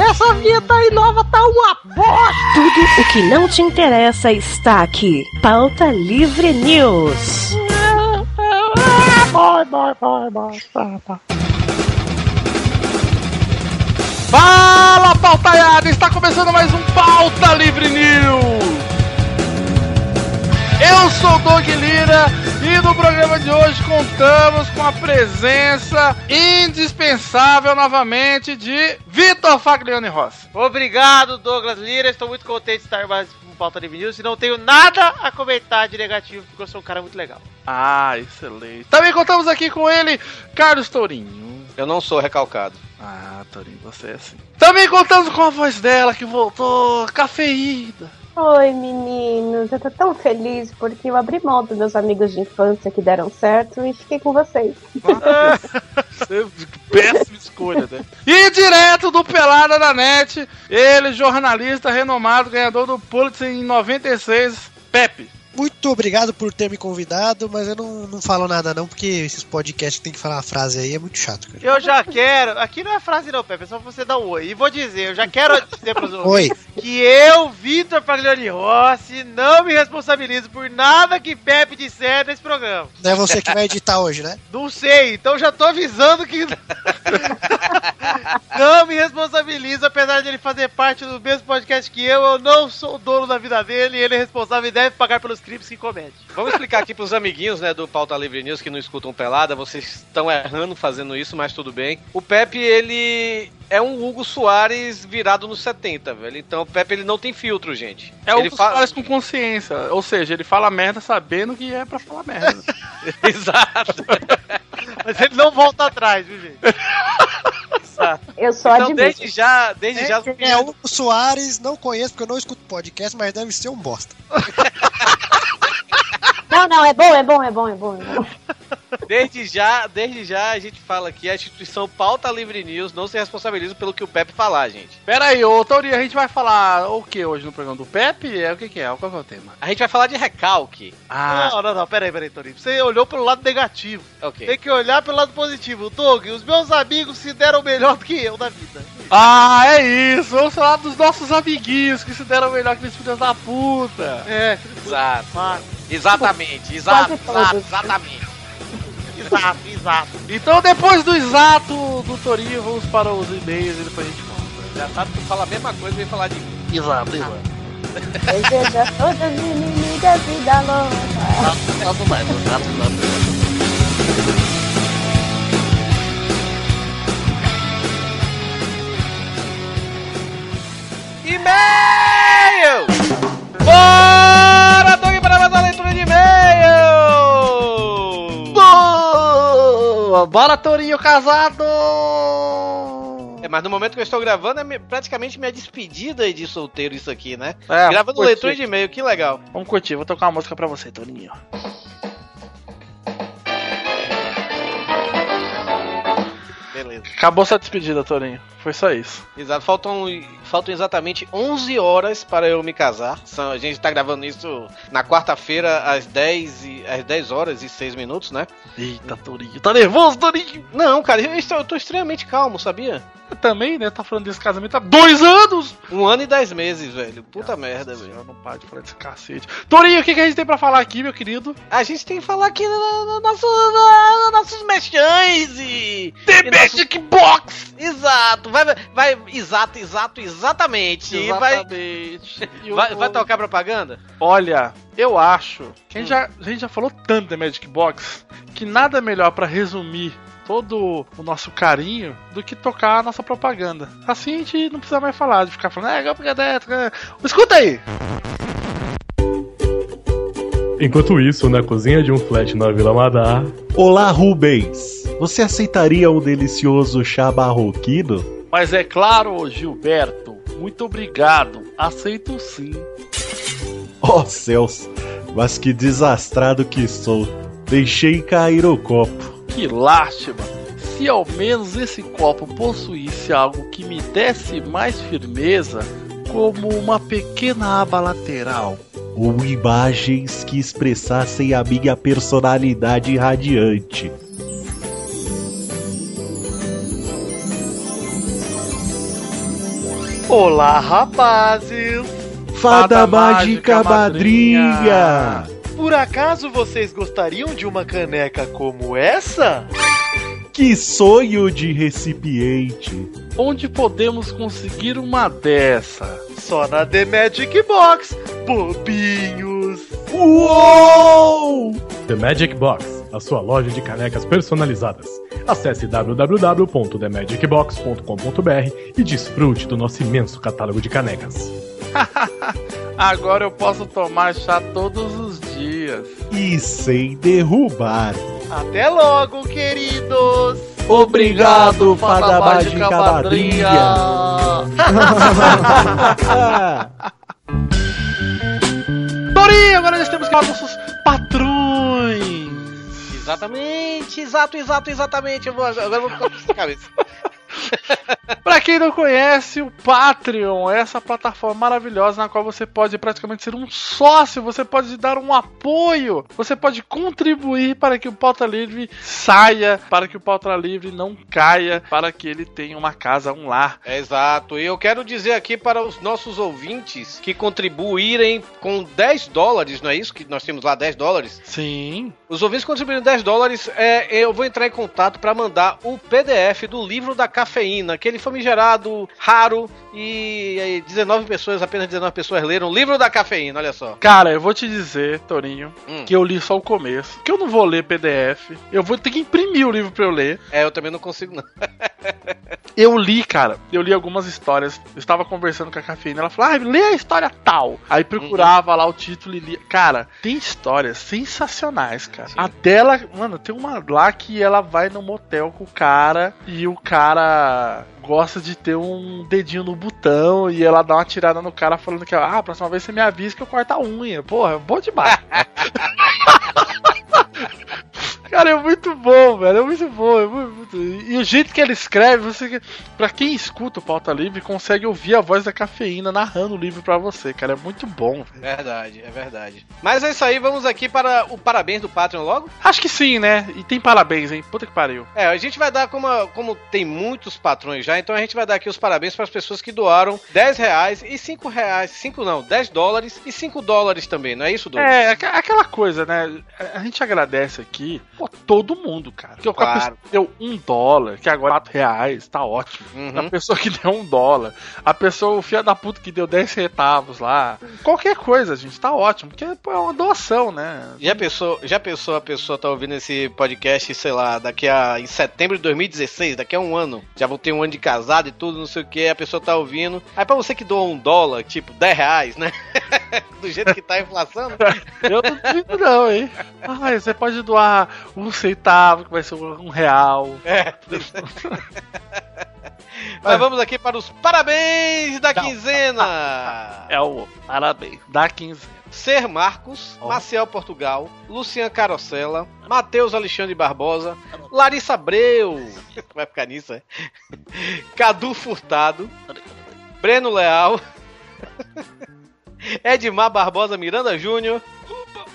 Essa vinheta aí nova tá uma bosta! Tudo o que não te interessa está aqui. Pauta Livre News. Vai, vai, vai, vai, vai, vai. Fala, pautaiada! Está começando mais um Pauta Livre News! Eu sou o Doug Lira e no programa de hoje contamos com a presença indispensável novamente de Vitor Faglione Rossi. Obrigado, Douglas Lira. Estou muito contente de estar mais no Pauta Livre News e não tenho nada a comentar de negativo, porque eu sou um cara muito legal. Ah, excelente. Também contamos aqui com ele, Carlos Tourinho. Eu não sou recalcado. Ah, Tourinho, você é assim. Também contamos com a voz dela que voltou, cafeína. Oi, meninos. Eu tô tão feliz porque eu abri mão dos meus amigos de infância que deram certo e fiquei com vocês. Péssima escolha, né? E direto do Pelada da Net, ele, jornalista renomado, ganhador do Pulitzer em 96, Pepe. Muito obrigado por ter me convidado, mas eu não, não falo nada não, porque esses podcasts que tem que falar uma frase aí é muito chato, cara. Eu já quero. Aqui não é frase, não, Pepe, é só você dar um oi. E vou dizer, eu já quero dizer pros ouvintes que eu, Vitor Paglioni Rossi, não me responsabilizo por nada que Pepe disser nesse programa. Não é você que vai editar hoje, né? Não sei, então já tô avisando que. não me responsabilizo, apesar de ele fazer parte do mesmo podcast que eu, eu não sou o dono da vida dele, ele é responsável e deve pagar pelos crimes que comete. Vamos explicar aqui pros amiguinhos, né, do Pauta Livre News que não escutam pelada, vocês estão errando fazendo isso, mas tudo bem. O Pepe, ele é um Hugo Soares virado nos 70, velho. Então o Pepe, ele não tem filtro, gente. É o ele que faz com consciência. Ou seja, ele fala merda sabendo que é pra falar merda. Exato. Mas ele não volta atrás, viu, gente? Exato. Eu só Então, admito. desde já, desde já... É, o Soares, não conheço porque eu não escuto podcast, mas deve ser um bosta. Não, não, é bom, é bom, é bom, é bom. É bom. Desde já, desde já a gente fala que a instituição Pauta Livre News não se responsabiliza pelo que o Pepe falar, gente. Pera aí, ô Tourinho, a gente vai falar o que hoje no programa do Pepe? É o que, que é? Qual que é o tema? A gente vai falar de recalque. Ah, Não, não, não, peraí, peraí, Torinho. Você olhou pelo lado negativo. Ok. Tem que olhar pelo lado positivo. Doug, os meus amigos se deram melhor do que eu na vida. ah, é isso! Vamos falar dos nossos amiguinhos que se deram melhor que esses filhos da puta! É, Exato. Exatamente, exato, Quase exato, todos. exatamente. exato, exato. Então, depois do exato do Torinho, vamos para os e-mails e depois a gente volta. Já sabe que fala a mesma coisa e vem falar de mim. Exato, exato. Deseja todas as inimigas vida louca. E-mail! Bora, Torinho casado! É, mas no momento que eu estou gravando é me- praticamente minha despedida de solteiro isso aqui, né? É, Gravando leitura de e-mail, que legal. Vamos curtir, vou tocar uma música pra você, Torinho. Acabou sua despedida, Torinho. Foi só isso. Exato, faltam, faltam exatamente 11 horas para eu me casar. São- a gente está gravando isso na quarta-feira às 10, e, às 10 horas e 6 minutos, né? Eita, Torinho. Tá nervoso, Torinho? Não, cara, eu estou, eu estou extremamente calmo, sabia? Também, né? Tá falando desse casamento há dois anos! Um ano e 10 meses, velho. Puta merda, velho. Eu não paro de falar desse cacete. Torinho, o que, que a gente tem pra falar aqui, meu querido? A gente tem que falar aqui dos no, nosso, no- no- nossos mexães e. The e Magic Box! Exato, vai, vai, exato, exato, exatamente. E Vai, Exatamente. E vai, o- vai tocar propaganda? Olha, eu acho que a gente, já, a gente já falou tanto da Magic Box que nada melhor pra resumir todo o nosso carinho do que tocar a nossa propaganda. Assim a gente não precisa mais falar, de ficar falando, é, propaganda é, é." Escuta aí! Enquanto isso, na cozinha de um flat na Vila Madar, Olá, Rubens! Você aceitaria um delicioso chá barroquino? Mas é claro, Gilberto, muito obrigado. Aceito sim. Oh céus, mas que desastrado que sou. Deixei cair o copo. Que lástima! Se ao menos esse copo possuísse algo que me desse mais firmeza, como uma pequena aba lateral. Ou imagens que expressassem a minha personalidade radiante. Olá, rapazes! Fada, Fada mágica, mágica, madrinha! Por acaso vocês gostariam de uma caneca como essa? Que sonho de recipiente! Onde podemos conseguir uma dessa? Só na The Magic Box, bobinhos! Uou! The Magic Box, a sua loja de canecas personalizadas. Acesse www.themagicbox.com.br e desfrute do nosso imenso catálogo de canecas. Agora eu posso tomar chá todos os dias. E sem derrubar. Até logo, queridos! Obrigado, Fada Mágica Madrinha! Torinho, agora nós temos que falar dos nossos patrões. Exatamente, exato, exato, exatamente. Eu vou, agora eu vou ficar com cabeça. Pra quem não conhece, o Patreon é essa plataforma maravilhosa na qual você pode praticamente ser um sócio, você pode dar um apoio, você pode contribuir para que o Pauta Livre saia, para que o Pauta Livre não caia, para que ele tenha uma casa, um lar. É, exato. E eu quero dizer aqui para os nossos ouvintes que contribuírem com 10 dólares, não é isso? Que nós temos lá 10 dólares. Sim. Os ouvintes contribuindo 10 dólares, é, eu vou entrar em contato para mandar o PDF do livro da cafeína, aquele famigerado, raro, e, e 19 pessoas, apenas 19 pessoas leram o livro da cafeína, olha só. Cara, eu vou te dizer, Torinho, Hum. que eu li só o começo, que eu não vou ler PDF, eu vou ter que imprimir o livro pra eu ler. É, eu também não consigo não. Eu li, cara, eu li algumas histórias. Eu estava conversando com a cafeína, ela falou: ah, lê a história tal. Aí procurava lá o título e lia. Cara, tem histórias sensacionais, cara. A dela, mano, tem uma lá que ela vai no motel com o cara e o cara gosta de ter um dedinho no botão e ela dá uma tirada no cara falando que, ah, a próxima vez você me avisa que eu corto a unha. Porra, é bom demais. Cara, é muito bom, velho. É muito bom. É muito, E o jeito que ele escreve, você. Pra quem escuta o pauta livre, consegue ouvir a voz da cafeína narrando o livro pra você, cara. É muito bom, velho. Verdade, é verdade. Mas é isso aí, vamos aqui para o parabéns do Patreon logo? Acho que sim, né? E tem parabéns, hein? Puta que pariu. É, a gente vai dar, como, como tem muitos patrões já, então a gente vai dar aqui os parabéns para as pessoas que doaram 10 reais e 5 reais, 5 não, 10 dólares e 5 dólares também, não é isso, Douglas? É, aqu- aquela coisa, né? A gente agradece aqui, pô, todo mundo, cara. Porque o cara Claro. deu um dólar, que agora é 4 reais, tá ótimo. Uhum. A pessoa que deu um dólar, a pessoa, o filho da puta que deu 10 centavos lá. Qualquer coisa, gente, tá ótimo. Porque pô, é uma doação, né? Já pensou, já pensou a pessoa tá ouvindo esse podcast, sei lá, daqui a em setembro de 2016, daqui a um ano, já vou ter um ano de casado e tudo, não sei o que, a pessoa tá ouvindo. Aí pra você que doa um dólar, tipo 10 reais, né? Do jeito que tá a inflação, né? Eu não duvido, não, hein? Ah, você pode doar um centavo, que vai ser um real. É. Mas vamos aqui para os parabéns da quinzena. É o parabéns. Dá 15. Ser Marcos, Ó. Maciel Portugal, Lucian Carosella, Matheus Alexandre Barbosa, Larissa Abreu, vai ficar nisso, é? Cadu Furtado, Breno Leal, Edmar Barbosa Miranda Júnior,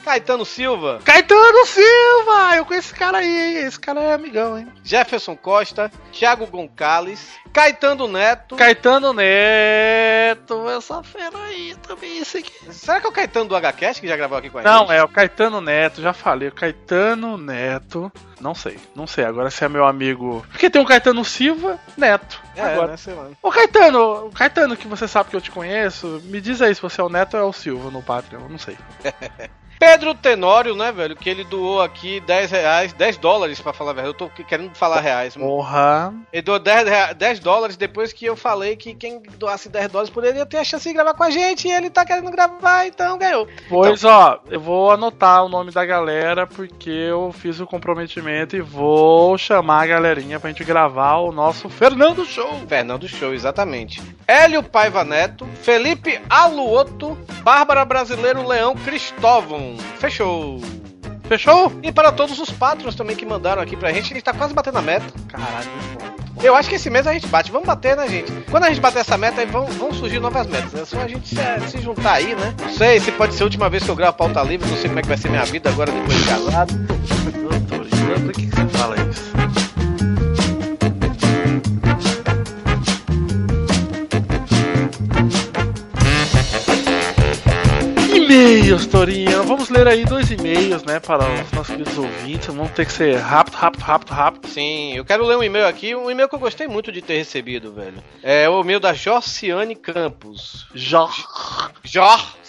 Caetano Silva, Caetano Silva! Eu conheço esse cara aí, hein? Esse cara é amigão, hein? Jefferson Costa, Thiago Goncalves, Caetano Neto. Caetano Neto, essa fera aí também, esse aqui. Será que é o Caetano do HCast que já gravou aqui com a gente? Não, é o Caetano Neto, já falei. O Caetano Neto. Não sei, não sei. Agora se é meu amigo. Porque tem o Caetano Silva Neto. É, Agora. né, sei lá. Ô Caetano, o Caetano que você sabe que eu te conheço, me diz aí se você é o Neto ou é o Silva no Patreon, não sei. Pedro Tenório, né, velho? Que ele doou aqui 10 reais, 10 dólares, pra falar a verdade. Eu tô querendo falar reais. Porra. Ele doou 10, rea- 10 dólares depois que eu falei que quem doasse 10 dólares poderia ter a chance de gravar com a gente. E ele tá querendo gravar, então ganhou. Pois ó, eu vou anotar o nome da galera porque eu fiz o comprometimento e vou chamar a galerinha pra gente gravar o nosso Fernando Show. Fernando Show, exatamente. Hélio Paiva Neto, Felipe Aluoto, Bárbara Brasileiro Leão Cristóvão. Fechou. Fechou? E para todos os patrons também que mandaram aqui pra gente, a gente tá quase batendo a meta. Caralho, Eu acho que esse mês a gente bate. Vamos bater, né, gente? Quando a gente bater essa meta, aí vão, vão surgir novas metas. É só a gente se, se juntar aí, né? Não sei se pode ser a última vez que eu gravo pauta livre. Não sei como é que vai ser minha vida agora depois de casado. doutor, por que que você fala isso? E-mails, Torinho. Vamos ler aí dois e-mails, né, para os nossos queridos ouvintes. Vamos ter que ser rápido, rápido, rápido, rápido. Sim, eu quero ler um e-mail aqui, um e-mail que eu gostei muito de ter recebido, velho. É o e-mail da Jorciane Campos. Jor.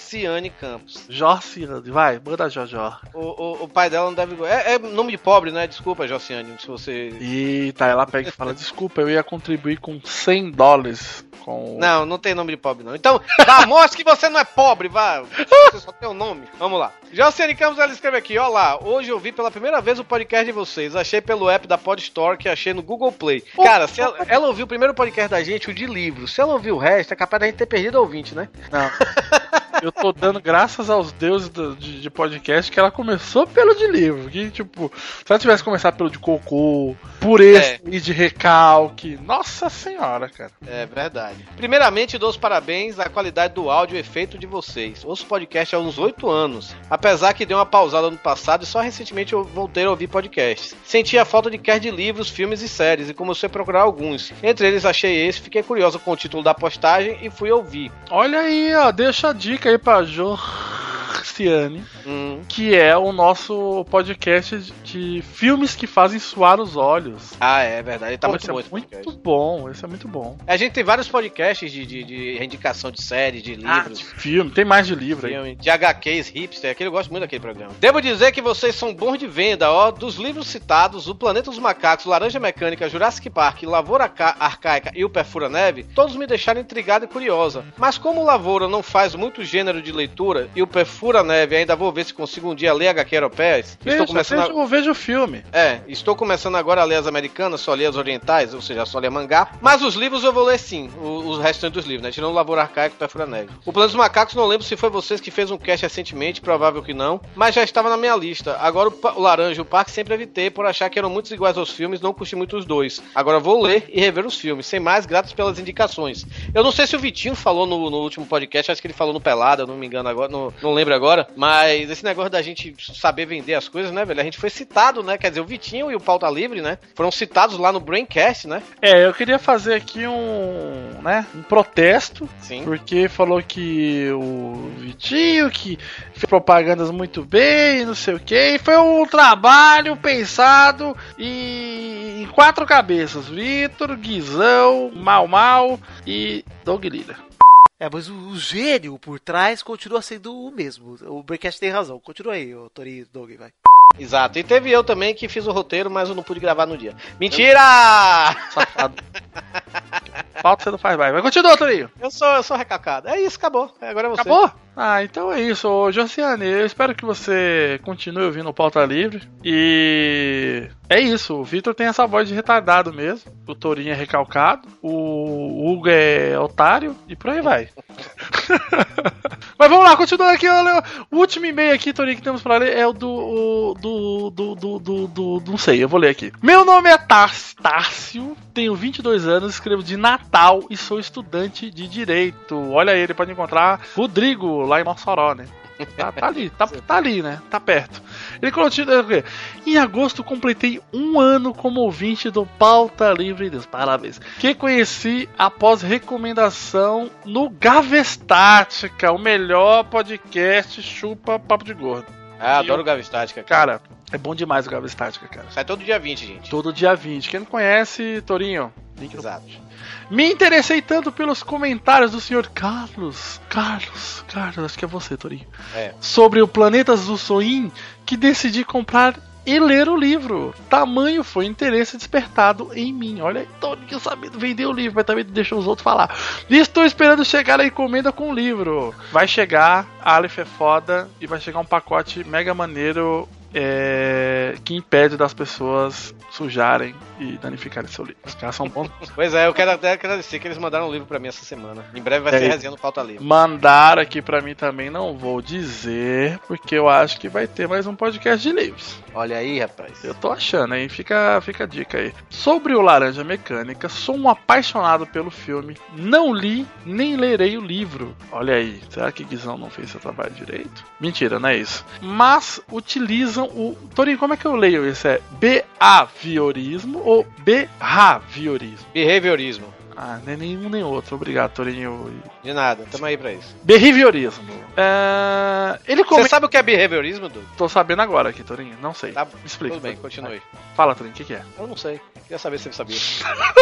Jorciane Campos. Jorciane, vai, manda Jojó. O, o, o pai dela não deve. É, é nome de pobre, né? Desculpa, Jorciane, se você. Eita, ela pega e fala: Desculpa, eu ia contribuir com 100 dólares. Com... Não, não tem nome de pobre, não. Então, vá, mostre que você não é pobre, vá. Você só tem o um nome. Vamos lá. Jociane Campos, ela escreve aqui: Olá, hoje eu vi pela primeira vez o podcast de vocês. Achei pelo app da Pod Store que achei no Google Play. Cara, se ela, ela ouviu o primeiro podcast da gente, o de livro. Se ela ouviu o resto, é capaz da gente ter perdido ouvinte, né? Não. Eu tô dando graças aos deuses do, de, de, podcast que ela começou pelo de livro. Que, tipo, se ela tivesse começado pelo de cocô, por esse é. e de recalque. Nossa senhora, cara. É verdade. Primeiramente, dou os parabéns à qualidade do áudio e efeito de vocês. Ouço podcast há uns 8 anos. Apesar que deu uma pausada no passado e só recentemente eu voltei a ouvir podcasts. Senti a falta de quer de livros, filmes e séries e comecei a procurar alguns. Entre eles achei esse, fiquei curioso com o título da postagem e fui ouvir. Olha aí, ó, deixa a dica aí pra Jo. Cristiane, hum. que é o nosso podcast de filmes que fazem suar os olhos. Ah, é verdade. Tá Pô, muito bom. É muito podcast. bom, esse é muito bom. A gente tem vários podcasts de, de, de indicação de série, de livros. Ah, de filme, tem mais de livro filme, aí. De HQs, hipster, aquele eu gosto muito daquele programa. Devo dizer que vocês são bons de venda, ó, dos livros citados, O Planeta dos Macacos, Laranja Mecânica, Jurassic Park, Lavoura Arcaica e O Perfura Neve, todos me deixaram intrigada e curiosa. Mas como o Lavoura não faz muito gênero de leitura e o Perfura Neve ainda vou ver se consigo um dia ler HQ europeias. Veja, estou começando veja, a... vejo o filme. É, estou começando agora a ler as americanas, só ler as orientais, ou seja, só ler mangá. Mas os livros eu vou ler sim, os, os restantes dos livros, né? Tirando o Labor Arcaico e Perfura Neve. O Plano dos Macacos, não lembro se foi vocês que fez um cast recentemente, provável que não, mas já estava na minha lista. Agora o, o Laranja e o Parque sempre evitei por achar que eram muitos iguais aos filmes, não curti muito os dois. Agora vou ler e rever os filmes. Sem mais, gratos pelas indicações. Eu não sei se o Vitinho falou no, no último podcast, acho que ele falou no Pelada, não me engano agora, não, não lembro agora, mas esse negócio da gente saber vender as coisas, né, velho? A gente foi citado, né? Quer dizer, o Vitinho e o Pauta Livre, né? Foram citados lá no Braincast, né? É, eu queria fazer aqui um, né, um protesto. Sim. Porque falou que o Vitinho que fez propagandas muito bem, não sei o que, foi um trabalho pensado em quatro cabeças: Vitor, Guizão, Mal Mal e Doug Lira. É, mas o, o, gênio por trás continua sendo o mesmo. O Breakcast tem razão. Continua aí, o Tori Doug, vai. Exato. E teve eu também que fiz o roteiro, mas eu não pude gravar no dia. Mentira! Safado. Falta você não faz mais. Mas continua, Torinho. Eu sou, eu sou recalcado. É isso, acabou. Agora é você. Acabou? Ah, então é isso. Ô, Josiane, eu espero que você continue ouvindo o Pauta Livre. E é isso. O Vitor tem essa voz de retardado mesmo. O Torinho é recalcado. O Hugo é otário. E por aí vai. Mas vamos lá, continuando aqui. O último e-mail aqui, Torinho, que temos pra ler é o do. Do, do, do, do, do, Não sei, eu vou ler aqui. Meu nome é Tárcio, tenho 22 anos, escrevo de Natal e sou estudante de Direito. Olha aí, ele pode encontrar Rodrigo lá em Mossoró, né? Tá, tá, ali, tá, tá ali, né? Tá perto. Ele continua. Em agosto completei um ano como ouvinte do Pauta Livre Deus. Parabéns. Que conheci após recomendação no Gavestática, o melhor podcast chupa papo de gordo. Ah, adoro o Gavestática. Cara. cara, é bom demais o Gavestática, cara. Sai todo dia 20, gente. Todo dia 20. Quem não conhece, Torinho, link Exato. No... Me interessei tanto pelos comentários do senhor Carlos. Carlos, Carlos, acho que é você, Torinho. É. Sobre o Planetas do Soin, que decidi comprar e ler o livro. Tamanho foi interesse despertado em mim. Olha aí, Toninho sabendo vender o livro, mas também deixa os outros falar. E estou esperando chegar a encomenda com o livro. Vai chegar, Aleph é foda, e vai chegar um pacote mega maneiro é, que impede das pessoas sujarem e danificarem seu livro. Os caras são bons. pois é, eu quero até agradecer que eles mandaram um livro para mim essa semana. Em breve vai é, ser resenha no Pauta Livre. Mandaram aqui para mim também, não vou dizer, porque eu acho que vai ter mais um podcast de livros. Olha aí, rapaz. Eu tô achando, hein? Fica, fica a dica aí. Sobre o Laranja Mecânica, sou um apaixonado pelo filme. Não li nem lerei o livro. Olha aí, será que Guizão não fez seu trabalho direito? Mentira, não é isso. Mas utilizam o. Torinho, como é que eu leio isso? É behaviorismo ou behaviorismo? Behaviorismo. Ah, nem nenhum nem outro. Obrigado, Torinho. De nada, tamo aí pra isso. Behaviorismo. É... Ele Você comenta. sabe o que é behaviorismo, Dudu? Tô sabendo agora aqui, Torinho. Não sei. Tá, Me explica. Tudo bem, continue. Fala, Torinho, o que, que é? Eu não sei. Queria saber se você sabia.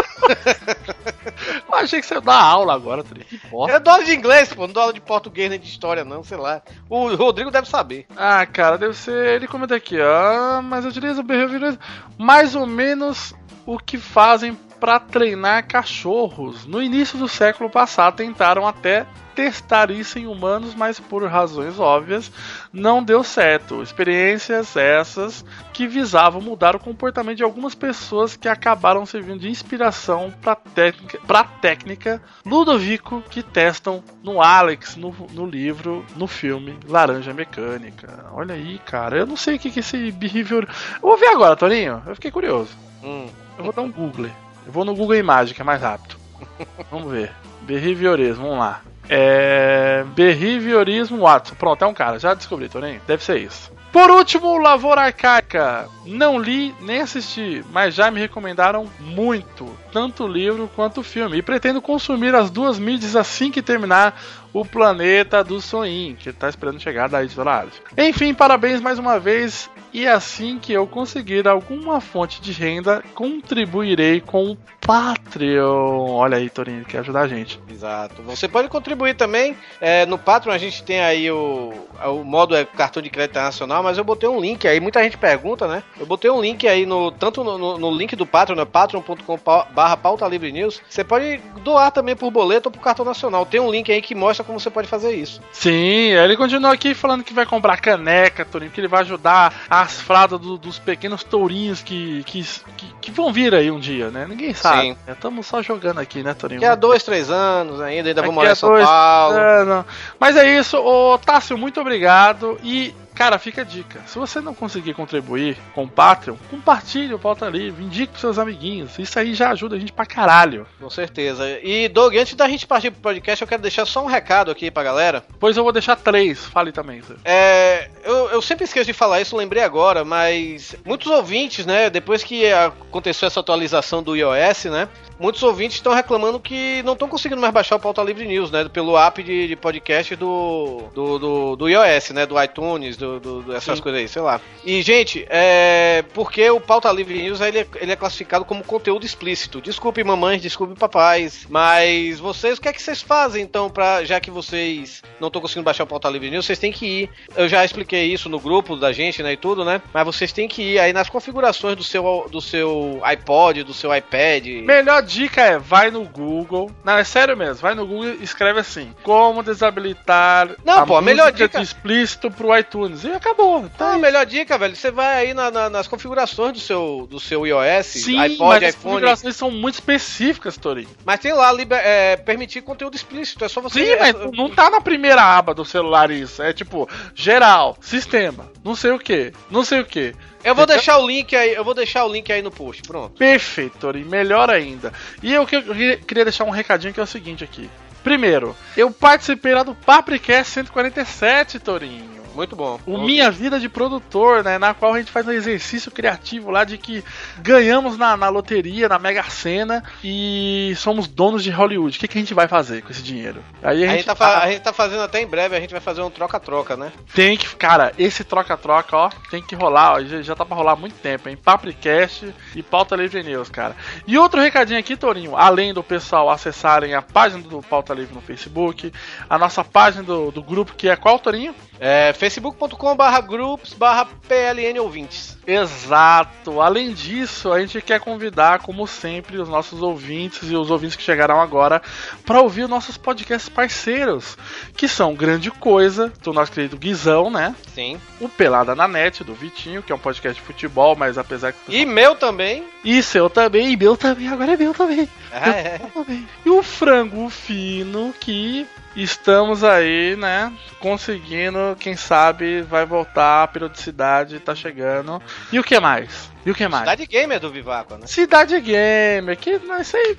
Eu achei que você ia dar aula agora, Torinho. Que bosta. Eu dou aula de inglês, pô. Não dou aula de português nem de história, não, sei lá. O Rodrigo deve saber. Ah, cara, deve ser. Ele comenta aqui, ó. Mas utiliza o behaviorismo mais ou menos o que fazem para treinar cachorros. No início do século passado, tentaram até testar isso em humanos, mas por razões óbvias não deu certo. Experiências essas que visavam mudar o comportamento de algumas pessoas que acabaram servindo de inspiração para técnica, pra técnica Ludovico que testam no Alex, no, no livro, no filme Laranja Mecânica. Olha aí, cara, eu não sei o que, que esse behavior. Eu vou ver agora, Torinho. Eu fiquei curioso. Hum. Eu vou dar um Google. Eu vou no Google Imagem, que é mais rápido. Vamos ver. Behaviorismo, vamos lá. É. Behaviorismo Watson. Pronto, é um cara. Já descobri, Torinho. Deve ser isso. Por último, Lavoura Arcaica. Não li nem assisti, mas já me recomendaram muito, tanto o livro quanto o filme. E pretendo consumir as duas mídias assim que terminar o Planeta do Soin, que tá esperando chegar da editora. Enfim, parabéns mais uma vez. E assim que eu conseguir alguma fonte de renda, contribuirei com o Patreon. Olha aí, Torinho, quer ajudar a gente. Exato. Você pode contribuir também. é, no Patreon a gente tem aí o, o modo é cartão de crédito internacional, mas eu botei um link aí. Muita gente pergunta, né? Eu botei um link aí no tanto no, no- no link do Patreon, né? patreon.com/barra pauta livre news. Você pode doar também por boleto ou por cartão nacional. Tem um link aí que mostra como você pode fazer isso. Sim, ele continua aqui falando que vai comprar caneca, Torinho, que ele vai ajudar as fradas do- dos pequenos tourinhos que, que, que, que vão vir aí um dia, né? Ninguém sabe. Estamos só jogando aqui, né, Torinho? Daqui a dois, três anos ainda, ainda vou Daqui morar em São dois Paulo. Mas é isso, ô Tássio, muito obrigado. E, cara, fica a dica. Se você não conseguir contribuir com o Patreon, compartilhe o Pauta Livre, indique pros seus amiguinhos. Isso aí já ajuda a gente pra caralho. Com certeza. E, Doug, antes da gente partir pro podcast, eu quero deixar só um recado aqui pra galera. Pois eu vou deixar três. Fale também, Zé. É, eu, eu sempre esqueço de falar isso, lembrei agora, mas muitos ouvintes, né, depois que aconteceu essa atualização do iOS, né, muitos ouvintes estão reclamando que não estão conseguindo mais baixar o Pauta Livre News, né, pelo app de, de podcast do, do, do, do iOS, né, do iTunes, do, do- essas Sim. coisas aí, sei lá. E, gente, é, porque o Pauta Livre News, ele é, ele é classificado como conteúdo explícito. Desculpe mamães, desculpe papais, mas vocês, o que é que vocês fazem, então, pra, já que vocês não estão conseguindo baixar o Pauta Livre News, vocês têm que ir, eu já expliquei isso no grupo da gente, né, e tudo, né, mas vocês têm que ir aí nas configurações do seu, do seu iPod, do seu iPad, Melhor dica é, vai no Google. Não, é sério mesmo, vai no Google e escreve assim: Como desabilitar Não, pô, a melhor dica- explícito pro iTunes. E acabou. Tá a melhor dica, velho, você vai aí na- na- nas configurações do seu, do seu iOS, Sim, iPod, mas as iPhone, configurações são muito específicas, Torinho. mas tem lá liber- é, permitir conteúdo explícito, é só você... Sim, é- mas não tá na primeira aba do celular isso. É tipo, geral, sistema, não sei o que, não sei o que. Eu vou deixar o link aí, eu vou deixar o link aí no post, pronto. Perfeito, Torinho, melhor ainda. E eu, que- eu queria deixar um recadinho que é o seguinte aqui. Primeiro, eu participei lá do Papricast 147, Torinho. Muito bom. O Minha Vida de Produtor, né? Na qual a gente faz um exercício criativo lá de que ganhamos na, na loteria, na Mega Sena e somos donos de Hollywood. O que, que a gente vai fazer com esse dinheiro? Aí A gente, tá, a gente tá fazendo até em breve, a gente vai fazer um troca-troca, né? tem que. Cara, esse troca-troca, ó, tem que rolar, ó. Já, já tá pra rolar há muito tempo, hein? Papricast e Pauta Livre News, cara. E outro recadinho aqui, Torinho, além do pessoal acessarem a página do Pauta Livre no Facebook, a nossa página do, do grupo, que é qual, Torinho? É facebook.com barra groups barra PLN ouvintes. Exato. Além disso, a gente quer convidar, como sempre, os nossos ouvintes e os ouvintes que chegaram agora para ouvir os nossos podcasts parceiros, que são Grande Coisa, do nosso querido Guizão, né? Sim. O Pelada na Net, do Vitinho, que é um podcast de futebol, mas apesar que. E meu também. E seu também, e meu também, agora é meu também. Ah, é. Meu também. E o Frango Fino, que estamos aí, né? Conseguindo, quem sabe vai voltar, a periodicidade tá chegando. E o que mais? E o que mais? Cidade Gamer do Vivaco, né? Cidade Gamer, que não sei.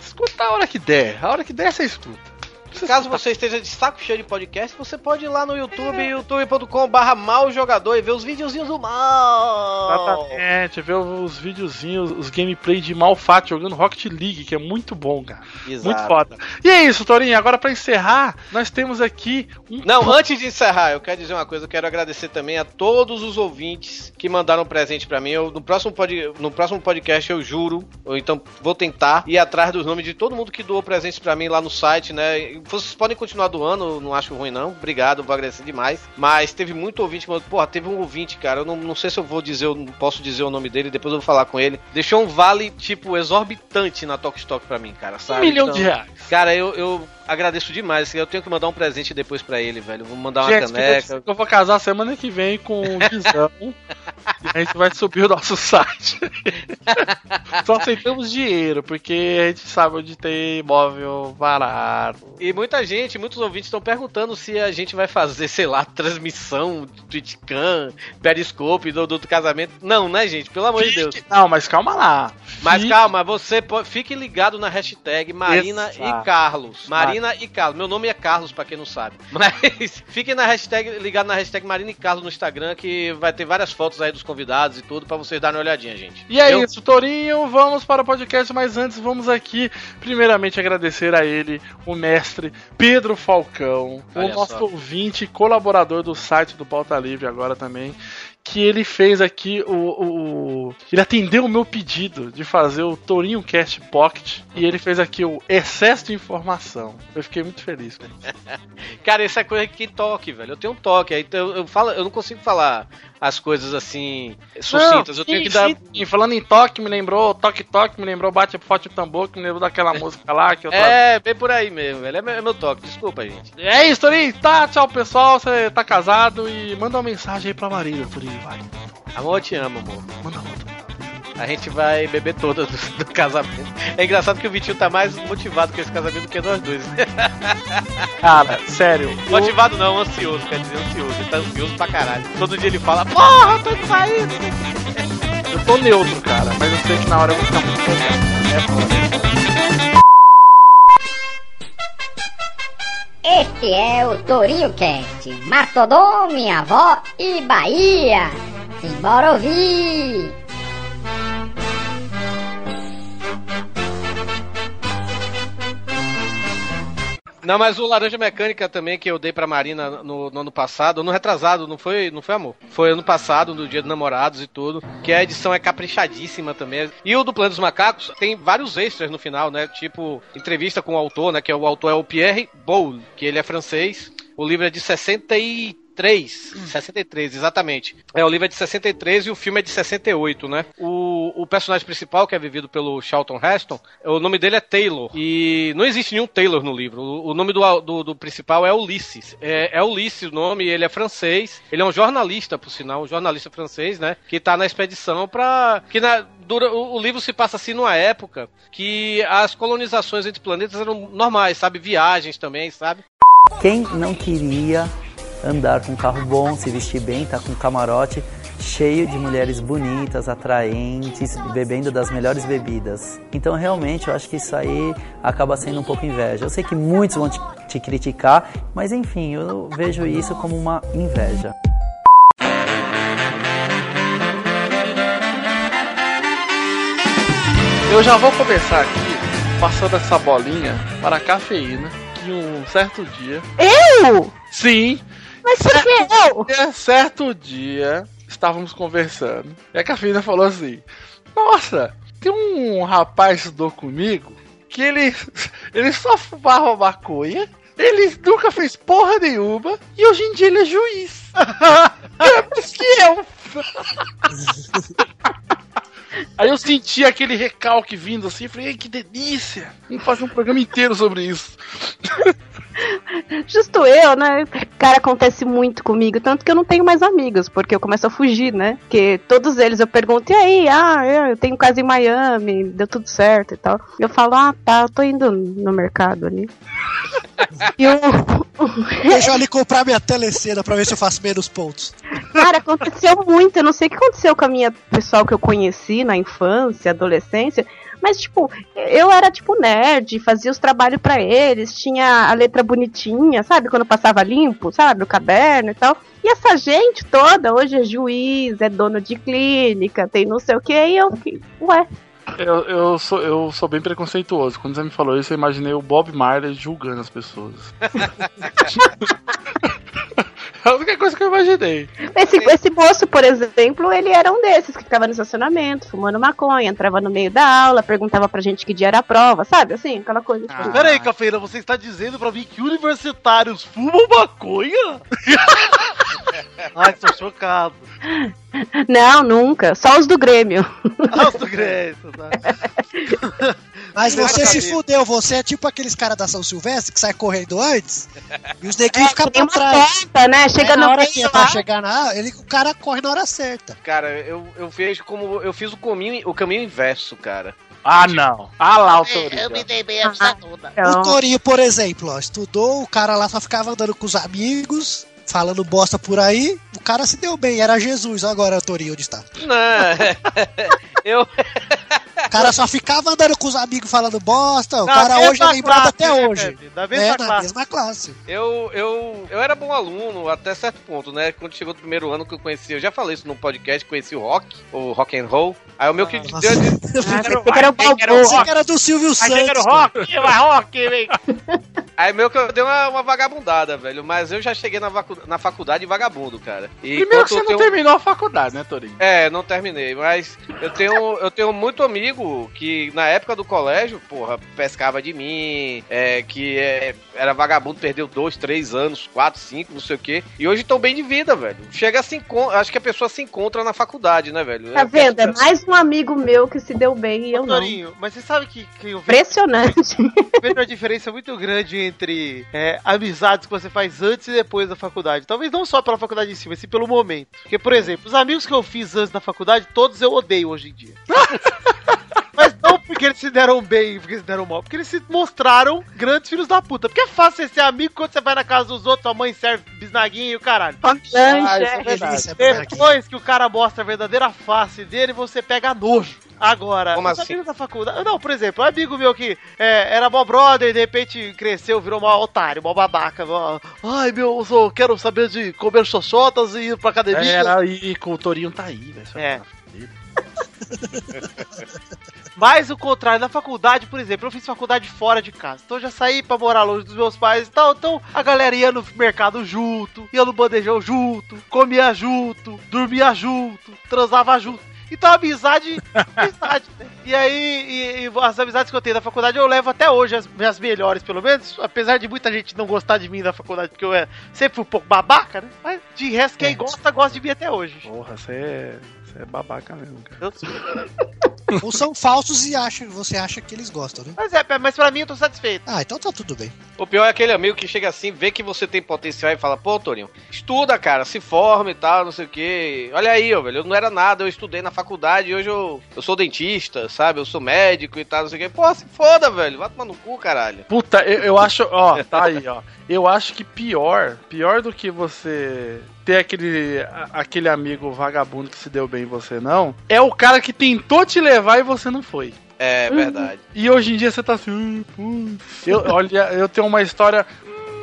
Escuta a hora que der. A hora que der, você escuta. Caso você esteja de saco cheio de podcast, você pode ir lá no YouTube, youtube.com/barra mal jogador e ver os videozinhos do mal. Exatamente, ver os videozinhos, os gameplay de Malfat jogando Rocket League, que é muito bom, cara. Exato. Muito foda. E é isso, Torinho. Agora pra encerrar, nós temos aqui um. Não, antes de encerrar, eu quero dizer uma coisa, eu quero agradecer também a todos os ouvintes que mandaram presente pra mim. Eu, no, próximo pod, no próximo podcast eu juro, ou então vou tentar ir atrás dos nomes de todo mundo que doou presentes pra mim lá no site, né? Vocês podem continuar doando, não acho ruim não. Obrigado, vou agradecer demais. Mas teve muito ouvinte, porra, teve um ouvinte, cara, eu não, não sei se eu vou dizer, eu não posso dizer o nome dele, depois eu vou falar com ele. Deixou um vale, tipo, exorbitante na Tok Stock pra mim, cara, Um sabe? milhão Então- de reais. Cara, eu, eu agradeço demais. Eu tenho que mandar um presente depois pra ele, velho. Vou mandar uma Gente, caneca. eu vou casar semana que vem com o Guizão. e a gente vai subir o nosso site. Só aceitamos dinheiro, porque a gente sabe onde tem imóvel barato. E muita gente, muitos ouvintes estão perguntando se a gente vai fazer, sei lá, transmissão, Twitchcam, Periscope do, do, do casamento. Não, né, gente? Pelo amor de Deus. Não, mas calma lá. Mas Fique- calma, você po- fique ligado na hashtag Marina Exato. e Carlos. Marina e Carlos. Meu nome é Carlos, pra quem não sabe. Mas fique na hashtag, ligado na hashtag Marina e Carlos no Instagram, que vai ter várias fotos aí dos convidados e tudo, pra vocês darem uma olhadinha, gente. E é Eu- isso, Torinho, vamos para o podcast, mas antes vamos aqui, primeiramente, agradecer a ele, o mestre Pedro Falcão, o Olha nosso só. ouvinte e colaborador do site do Pauta Livre agora também, que ele fez aqui o, o- o- Ele atendeu o meu pedido de fazer o Torinho Cast Pocket e ele fez aqui o excesso de informação. Eu fiquei muito feliz isso. Cara, isso é coisa que toque, velho. Eu tenho um toque, aí então eu, falo, eu não consigo falar as coisas assim sucintas. eu tenho que dar. E falando em toque, me lembrou Toque Toque, me lembrou Bate Forte o Tambor, que me lembrou daquela música lá que eu tava É, bem por aí mesmo, velho. É meu, é meu toque, desculpa, gente. É isso, Torinho. Tá, tchau, pessoal. Você tá casado e manda uma mensagem aí pra Marília, Torinho. Vai. Amor, eu te amo, amor. Manda outra. A gente vai beber todas do, do casamento. É engraçado que o Vitinho tá mais motivado com esse casamento do que nós dois. Cara, sério. eu- motivado não, ansioso, quer dizer, ansioso. Ele tá ansioso pra caralho. Todo dia ele fala, porra, eu tô indo sair. Eu tô neutro, cara, mas eu sei que na hora eu vou ficar muito. É foda. Este é o Torinho Cast, Mastodon, minha avó e Bahia. Simbora ouvir! Não, mas o Laranja Mecânica também que eu dei pra Marina no, no ano passado, no retrasado, não foi, não foi amor. Foi ano passado, no dia dos namorados e tudo. Que a edição é caprichadíssima também. E o do Plano dos Macacos tem vários extras no final, né? Tipo, entrevista com o autor, né? Que é o autor é o Pierre Boulle, que ele é francês. O livro é de 63. 63, exatamente. É, o livro é de 63 e o filme é de 68, né? O, o personagem principal, que é vivido pelo Charlton Heston, o nome dele é Taylor. E não existe nenhum Taylor no livro. O, o nome do, do, do principal é Ulisses. É, é Ulisses o nome, ele é francês. Ele é um jornalista, por sinal, um jornalista francês, né? Que tá na expedição pra. Que na, dura, o, o livro se passa assim numa época que as colonizações entre planetas eram normais, sabe? Viagens também, sabe? Quem não queria andar com um carro bom, se vestir bem, tá com um camarote cheio de mulheres bonitas, atraentes, bebendo das melhores bebidas. Então realmente eu acho que isso aí acaba sendo um pouco inveja. Eu sei que muitos vão te, te criticar, mas enfim, eu vejo isso como uma inveja. Eu já vou começar aqui passando essa bolinha para a cafeína que um certo dia. Eu? Sim! Mas por que eu? Certo dia estávamos conversando e a cafeína falou assim: Nossa, tem um rapaz que estudou comigo que ele, ele só fumava maconha, ele nunca fez porra nenhuma e hoje em dia ele é juiz. é isso que eu. Aí eu senti aquele recalque vindo assim, e falei, "Ei, que delícia! Vamos fazer um programa inteiro sobre isso. Justo eu, né? Cara, acontece muito comigo, tanto que eu não tenho mais amigos, porque eu começo a fugir, né? Porque todos eles eu pergunto, e aí, ah, eu tenho casa em Miami, deu tudo certo e tal. Eu falo, ah, tá, eu tô indo no mercado ali. e. Deixa eu ali comprar minha telecena pra ver se eu faço menos pontos. Cara, aconteceu muito. Eu não sei o que aconteceu com a minha pessoal que eu conheci na infância, adolescência. Mas, tipo, eu era, tipo, nerd, fazia os trabalhos pra eles, tinha a letra bonitinha, sabe? Quando passava limpo, sabe? O caderno e tal. E essa gente toda, hoje é juiz, é dono de clínica, tem não sei o que, e eu fiquei, ué. Eu, eu, sou, eu sou bem preconceituoso. Quando você me falou isso, eu imaginei o Bob Marley julgando as pessoas. É a única coisa que eu imaginei. Esse, esse moço, por exemplo, ele era um desses que ficava no estacionamento, fumando maconha, entrava no meio da aula, perguntava pra gente que dia era a prova, sabe? Assim, aquela coisa. tipo, Peraí, Cafeína, você está dizendo pra mim que universitários fumam maconha? Ai, tô chocado. Não, nunca. Só os do Grêmio. Ah, os do Grêmio, tá. Mas você se fudeu, você é tipo aqueles caras da São Silvestre que sai correndo antes e os neguinhos ficam tem pra uma trás. conta, né? Chega Aí na hora que é pra chegar na. Ele, o cara corre na hora certa. Cara, eu, eu vejo como. Eu fiz o caminho, o caminho inverso, cara. Ah, não. Ah lá, o Torinho. Eu me dei bem a vida toda. Então, O Torinho, por exemplo, ó, estudou, o cara lá só ficava andando com os amigos, falando bosta por aí. O cara se deu bem, era Jesus. Agora, Torinho, onde está? Não, eu. O cara só ficava andando com os amigos falando bosta. O Na cara hoje é lembrado classe, até né, hoje. Pepe? Da mesma É, na classe. mesma classe. Eu, eu, eu era bom aluno até certo ponto, né? Quando chegou o primeiro ano que eu conheci, eu já falei isso no podcast, conheci o rock, o rock and roll. Aí o meu que Nossa. deu de- ah, pensei que era o Balboa. Que era do Silvio que era Santos. o rock, vai rock, vem. Aí meu que eu dei uma, uma vagabundada, velho. Mas eu já cheguei na, vacu- na faculdade vagabundo, cara. E Primeiro que você não tenho- terminou a faculdade, né, Torinho? É, não terminei, mas eu tenho, eu tenho muito amigo que na época do colégio, porra, pescava de mim, é, que é, era vagabundo, perdeu dois, três anos, quatro, cinco, não sei o quê, e hoje estão bem de vida, velho. Chega a se acho que a pessoa se encontra na faculdade, né, velho? Tá vendo? É mais um amigo meu que se deu bem e eu não. Torinho, mas você sabe que, que eu vejo, Impressionante. vejo uma diferença muito grande entre é, amizades que você faz antes e depois da faculdade. Talvez não só pela faculdade em si, mas sim pelo momento. Porque, por exemplo, os amigos que eu fiz antes da faculdade, todos eu odeio hoje em dia. Mas não porque eles se deram bem, porque eles se deram mal, porque eles se mostraram grandes filhos da puta. Porque é fácil você ser amigo quando você vai na casa dos outros, sua mãe serve bisnaguinha e o caralho. Ah, isso é verdade. Delícia, moleque. Depois que o cara mostra a verdadeira face dele, você pega nojo. Agora, Como os assim? amigos da faculdade. Não, por exemplo, um amigo meu que é, era mó brother e de repente cresceu, virou mó otário, mó babaca. mó- Ai, meu, eu só quero saber de comer xoxotas e ir pra academia. Era aí, com o Torinho tá aí, velho. É. Mas o contrário, na faculdade, por exemplo, eu fiz faculdade fora de casa. Então eu já saí pra morar longe dos meus pais e tal. Então a galera ia no mercado junto, ia no bandejão junto, comia junto, dormia junto, transava junto. Então amizade, amizade, né? E aí, e- e as amizades que eu tenho da faculdade eu levo até hoje, as minhas melhores, pelo menos. Apesar de muita gente não gostar de mim da faculdade, porque eu é, sempre fui um pouco babaca, né? Mas de resto, quem É. gosta, gosta de mim até hoje. Porra, você é, você é babaca mesmo, cara. Eu sou. Ou são falsos e acha, você acha que eles gostam, né? Mas é, mas pra mim eu tô satisfeito. Ah, então tá tudo bem. O pior é aquele amigo que chega assim, vê que você tem potencial e fala, pô, Torinho, estuda, cara, se forma e tal, não sei o quê. Olha aí, ó, velho, eu não era nada, eu estudei na faculdade e hoje eu, eu sou dentista, sabe? Eu sou médico e tal, não sei o quê. Pô, se foda, velho, vai tomar no cu, caralho. Puta, eu, eu acho, ó, tá aí, ó. Eu acho que pior, pior do que você ter aquele, aquele amigo vagabundo que se deu bem e você não, é o cara que tentou te levar e você não foi. É verdade. E hoje em dia você tá assim, "Ah, putz." eu, olha, eu tenho uma história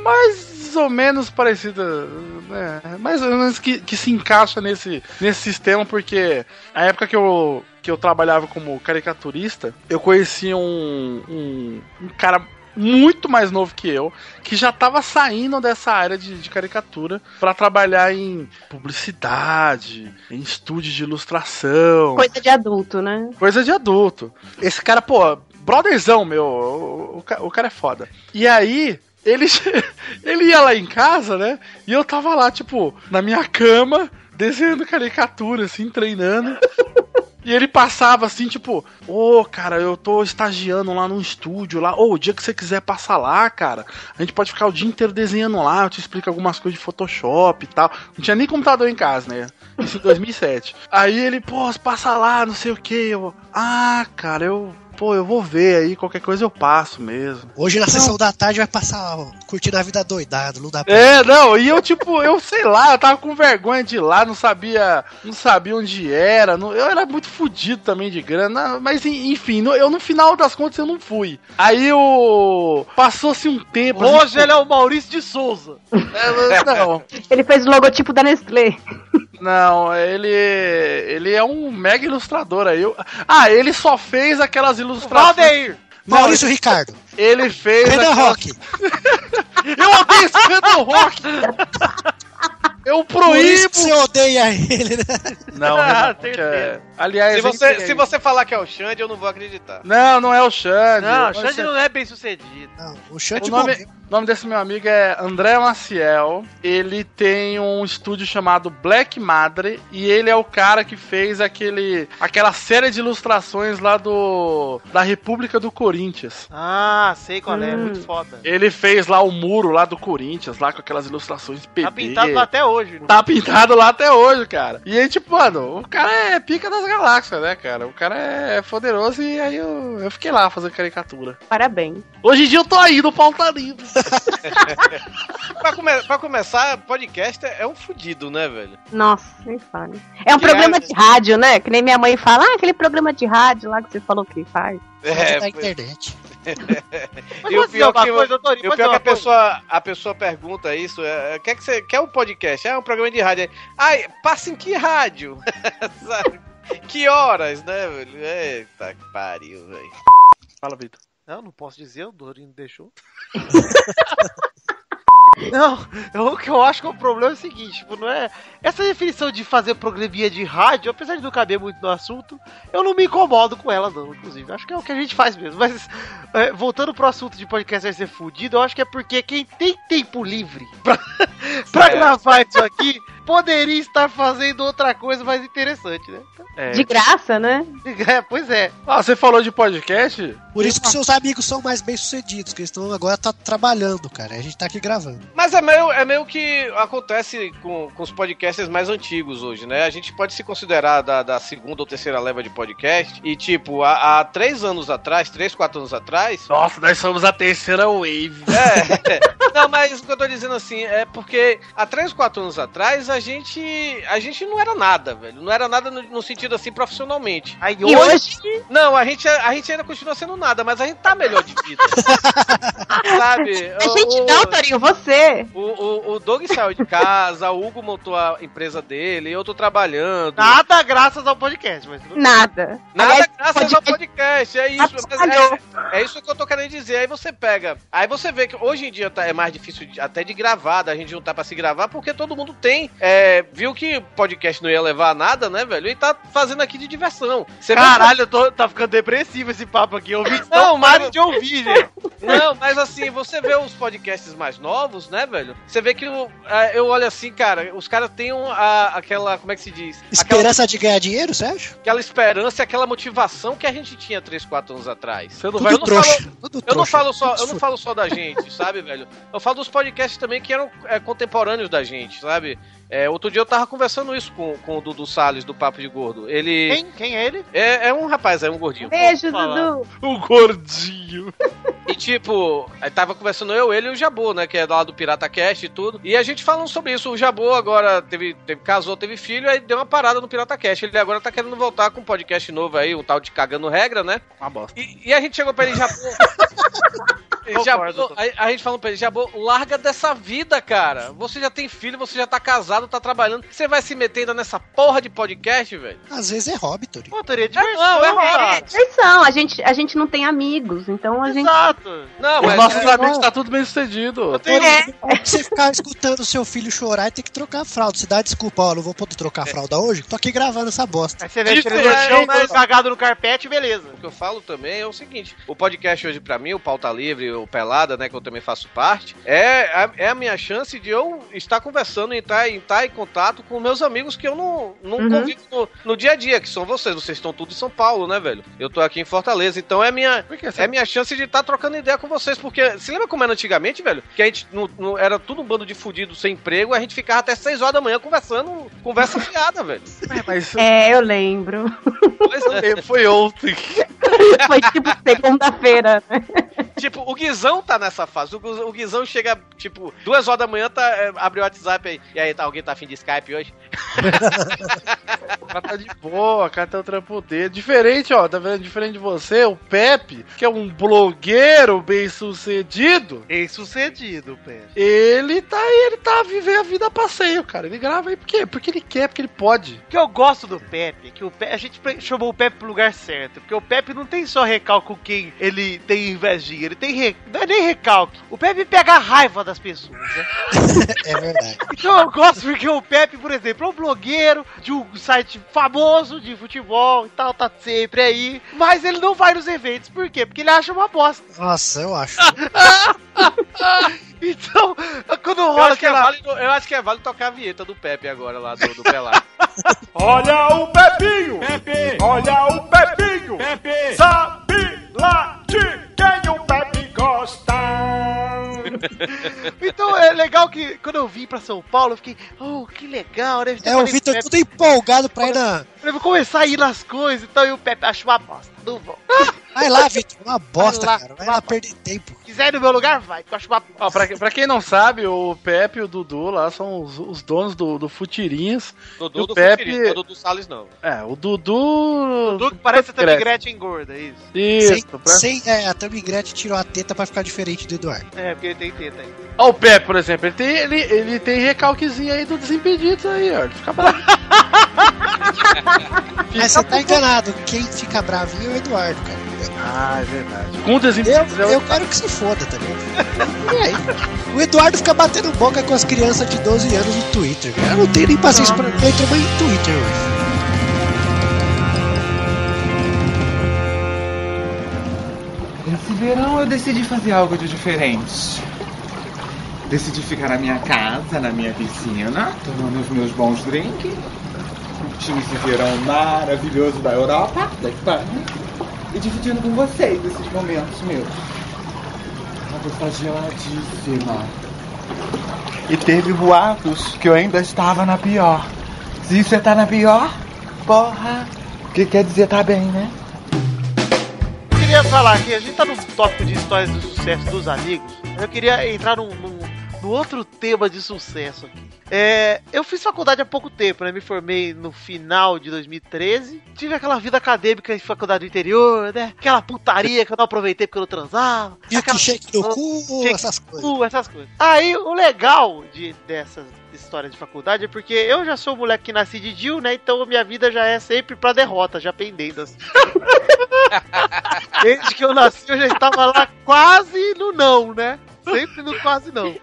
mais ou menos parecida, né, mais ou menos que, que se encaixa nesse, nesse sistema, porque a época que eu, que eu trabalhava como caricaturista, eu conheci um, um, um cara muito mais novo que eu, que já tava saindo dessa área de, de caricatura pra trabalhar em publicidade, em estúdio de ilustração. Coisa de adulto, né? Coisa de adulto. Esse cara, pô, brotherzão, meu. O, o o cara é foda. E aí, ele, ele ia lá em casa, né? E eu tava lá, tipo, na minha cama, desenhando caricatura, assim, treinando. E ele passava assim, tipo, ô, cara, eu tô estagiando lá num estúdio lá. Ô, o dia que você quiser passar lá, cara, a gente pode ficar o dia inteiro desenhando lá, eu te explico algumas coisas de Photoshop e tal. Não tinha nem computador em casa, né? Isso em 2007. Aí ele, pô, passa lá, não sei o que. Eu, ah, cara, eu pô, eu vou ver aí, qualquer coisa eu passo mesmo. Hoje na sessão da tarde vai passar ó, curtindo a vida doidado, não dá pra. É, não, e eu tipo, eu sei lá, eu tava com vergonha de ir lá, não sabia, não sabia onde era, não- eu era muito fudido também de grana, mas en- enfim, no, eu no final das contas eu não fui. Aí o passou-se um tempo. a gente- Hoje ele é o Maurício de Souza. É, não, Ele fez o logotipo da Nestlé. Não, ele ele é um mega ilustrador aí. Eu- ah, ele só fez aquelas ilustrações. Valdeir! Maurício Ricardo. Ele fez Renan aquelas- Rock. Eu odeio esse Renan Rock. Eu Por isso proíbo. que você odeia ele, né? Não, Ah, Renan é... Aliás, Se você, se você falar que é o Xande, eu não vou acreditar. Não, não é o Xande. Não, O Xande não é bem sucedido. Não, o Xande O nome, morreu. o nome desse meu amigo é André Maciel. Ele tem um estúdio chamado Black Madre e ele é o cara que fez aquele aquela série de ilustrações lá do da República do Corinthians. Ah, sei qual é, Hum. muito foda. Ele fez lá o muro lá do Corinthians, lá com aquelas ilustrações PB. Tá pintado até hoje. Tá pintado lá até hoje, cara. E aí, tipo, mano, o cara é pica das galáxias, né, cara? O cara é poderoso e aí eu, eu fiquei lá fazendo caricatura. Parabéns. Hoje em dia eu tô aí no pauta livre. Pra, come- pra começar, podcast é é um fudido, né, velho? Nossa, nem fale. É um Que programa é- de rádio, né? Que nem minha mãe fala, ah, aquele programa de rádio lá que você falou que faz. É, da internet. Mas E o pior que, coisa, e o pior que a pessoa, a pessoa pergunta isso, é, quer que você quer um podcast? É um programa de rádio. Ai, passa em que rádio? Sabe? Que horas, né, velho? Eita, que pariu, velho. Fala, Vitor. Não, não posso dizer, o Dorino deixou. Não, eu- o que eu acho que é o problema é o seguinte, tipo, não é. Essa definição de fazer programinha de rádio, apesar de não caber muito no assunto, eu não me incomodo com ela, não, inclusive. Acho que é o que a gente faz mesmo. Mas, é, voltando pro assunto de podcast ser fudido, eu acho que é porque quem tem tempo livre pra, pra gravar isso aqui poderia estar fazendo outra coisa mais interessante, né? É. De graça, né? É, pois é. Ah, você falou de podcast? Por isso que seus amigos são mais bem sucedidos, que eles estão agora tá trabalhando, cara. A gente tá aqui gravando. Mas é meio, é meio que acontece com, com os podcasts mais antigos hoje, né? A gente pode se considerar da, da segunda ou terceira leva de podcast. E, tipo, há, há três anos atrás, três, quatro anos atrás. Nossa, nós somos a terceira wave. É. Não, mas o que eu tô dizendo assim é porque há três, quatro anos atrás a gente. A gente não era nada, velho. Não era nada no, no sentido assim profissionalmente. Aí E hoje, Não, a gente, a gente ainda continua sendo nada, mas a gente tá melhor de vida. Sabe? a gente O- não, Torinho, você. O, o, o Doug saiu de casa, o Hugo montou a empresa dele, eu tô trabalhando. Nada graças ao podcast, mas tudo bem. Nada. Nada Aliás, graças ao podcast, é isso. é, é isso que eu tô querendo dizer. Aí você pega. Aí você vê que hoje em dia tá- é mais difícil de- até de gravar, da gente juntar pra se gravar, porque todo mundo tem. É, viu que podcast não ia levar a nada, né, velho? E tá fazendo aqui de diversão. Você Caralho, eu tô, tá ficando depressivo esse papo aqui. Eu ouvi Não, não, mas- de ouvir, gente. Não, mas assim, você vê os podcasts mais novos, né, velho? Você vê que o- é, eu olho assim, cara, os caras têm um, a- aquela. Como é que se diz? Aquela, Esperança de ganhar dinheiro, Sérgio? aquela esperança, aquela motivação que a gente tinha 3, 4 anos atrás. Você não Tudo vai. eu não trouxa. falo- Eu não falo só, eu não falo só da gente, sabe, velho? Eu falo dos podcasts também que eram é, contemporâneos da gente, sabe? É, outro dia eu tava conversando isso com, com o Dudu Salles, do Papo de Gordo. Ele. Quem? Quem é ele? É, é um rapaz, é um gordinho. Beijo. Dudu. O gordinho. E tipo, aí tava conversando eu, ele e o Jabô, né? Que é lá do Pirata Cast e tudo. E a gente falando sobre isso. O Jabô agora teve, teve casou, teve filho, aí deu uma parada no Pirata Cast. Ele agora tá querendo voltar com um podcast novo aí, um tal de Cagando Regra, né? Uma bosta. E, e a gente chegou pra ele, Jabô. Jabô a, a gente falando pra ele, Jabô, larga dessa vida, cara. Você já tem filho, você já tá casado, tá trabalhando. Você vai se meter ainda nessa porra de podcast, velho? Às vezes é hobby, Tori. Pô, teria É, diversão, não, é cara. É diversão. A gente, a gente não tem amigos, então a gente. Exato. Não, Os mas. nossos é- amigos tá tudo bem sucedido. É. Você ficar escutando seu filho chorar e ter que trocar a fralda. Você dá desculpa, ó, não vou poder trocar a fralda hoje? Tô aqui gravando essa bosta. Aí você deixa ele Isso no é, chão, mas- cagado no carpete, beleza. O que eu falo também é o seguinte: o podcast hoje, pra mim, o Pauta Livre, o Pelada, né, que eu também faço parte, é a, é a minha chance de eu estar conversando e estar, em estar em contato com meus amigos que eu não, não Uhum. convivo no, no dia a dia, que são vocês. Vocês estão tudo em São Paulo, né, velho? Eu tô aqui em Fortaleza, então é minha, você- é minha chance de estar trocando ideia com vocês, porque se lembra como era antigamente, velho? Que a gente não, não- era tudo um bando de fudidos sem emprego, a gente ficava até 6 horas da manhã conversando, conversa fiada, velho. É, mas É, eu lembro. Pois é. foi ontem. Foi tipo segunda-feira, né? Tipo, o Guizão tá nessa fase. O, Guizão- o Guizão chega, tipo, duas horas da manhã, tá, é, abre o WhatsApp aí. E aí, tá, alguém tá afim de Skype hoje? O cara tá de boa, o cara tem o trampo dele. Diferente, ó, tá vendo? Diferente de você, o Pepe, que é um blogueiro bem sucedido, Bem sucedido, Pé. ele tá ele tá vivendo a vida a passeio, cara. Ele grava aí por quê? Porque ele quer, porque ele pode. O que eu gosto do Pepe é que o Pepe, a gente chamou o Pepe pro lugar certo. Porque o Pepe não tem só recalque com quem ele tem invejinha, ele tem. Re, não é nem recalque. O Pepe pega a raiva das pessoas, né? É verdade. Então eu gosto porque o Pepe, por exemplo, é um blogueiro de um site famoso de futebol e tal, tá sempre aí. Mas ele não vai nos eventos. Por quê? Porque ele acha uma bosta. Nossa, eu acho. Então, quando Eu rola acho, que é aquela. válido, eu acho que é válido tocar a vinheta do Pepe agora, lá do, do Pelado. Olha o Pepinho! Pepe! Olha o Pepinho! Pepe! Sabe lá de quem o Pepe gosta! Então é legal que quando eu vim pra São Paulo, eu fiquei, oh, que legal, né? É, o Vitor tudo empolgado pra ir na. Eu vou começar a ir nas coisas e tal, e o Pepe acha uma bosta. Não vou. Vai lá, Vitor. Uma bosta, Vai lá, cara. Vai lá. perder tempo. Se quiser ir no meu lugar, vai, que eu acho uma Ó, pra, pra quem não sabe, o Pepe e o Dudu lá são os, os donos do, do Futirinhas. E Dudu o do Pepe- não é Dudu Salles, não. É, o Dudu. Dudu que parece a Tammy Gretchen. Gretchen gorda, é isso. Isso, Sem, pra- sem, é, a Tammy Gretchen tirou a teta pra ficar diferente do Eduardo. É, porque ele tem teta aí. Ó, o Pepe, por exemplo, ele tem, ele, ele tem recalquezinho aí do Desimpedidos aí, ó. Ele fica bravo. Mas você tá enganado. Quem fica bravinho é o Eduardo, cara. Ah, é verdade. Com Eu, Desimpedidos é eu quero que se foda também. E aí? O Eduardo fica batendo boca com as crianças de 12 anos no Twitter. Eu não tenho nem paciência pra. Eu entro mais em Twitter hoje. Esse verão eu decidi fazer algo de diferente. Decidi ficar na minha casa, na minha piscina, tomando os meus bons drinks, curtindo esse verão maravilhoso da Europa, da Espanha, e dividindo com vocês esses momentos meus. A água está geladíssima. E teve boatos que eu ainda estava na pior. Se você tá na pior, porra, o que quer dizer tá bem, né? Eu queria falar aqui, a gente tá no tópico de histórias do sucesso dos amigos. Eu queria entrar num, num- num outro tema de sucesso aqui. É, eu fiz faculdade há pouco tempo, né? Me formei no final de 2013. Tive aquela vida acadêmica em faculdade do interior, né? Aquela putaria que eu não aproveitei porque eu não transava. Milkshake no cu, Shake essas coisas. cu, essas coisas. Aí, o legal de, dessas histórias de faculdade é porque eu já sou o moleque que nasci de Jill, né? Então a minha vida já é sempre pra derrota, já pendendo. assim. Desde que eu nasci, eu já estava lá quase no não, né? Sempre no quase não.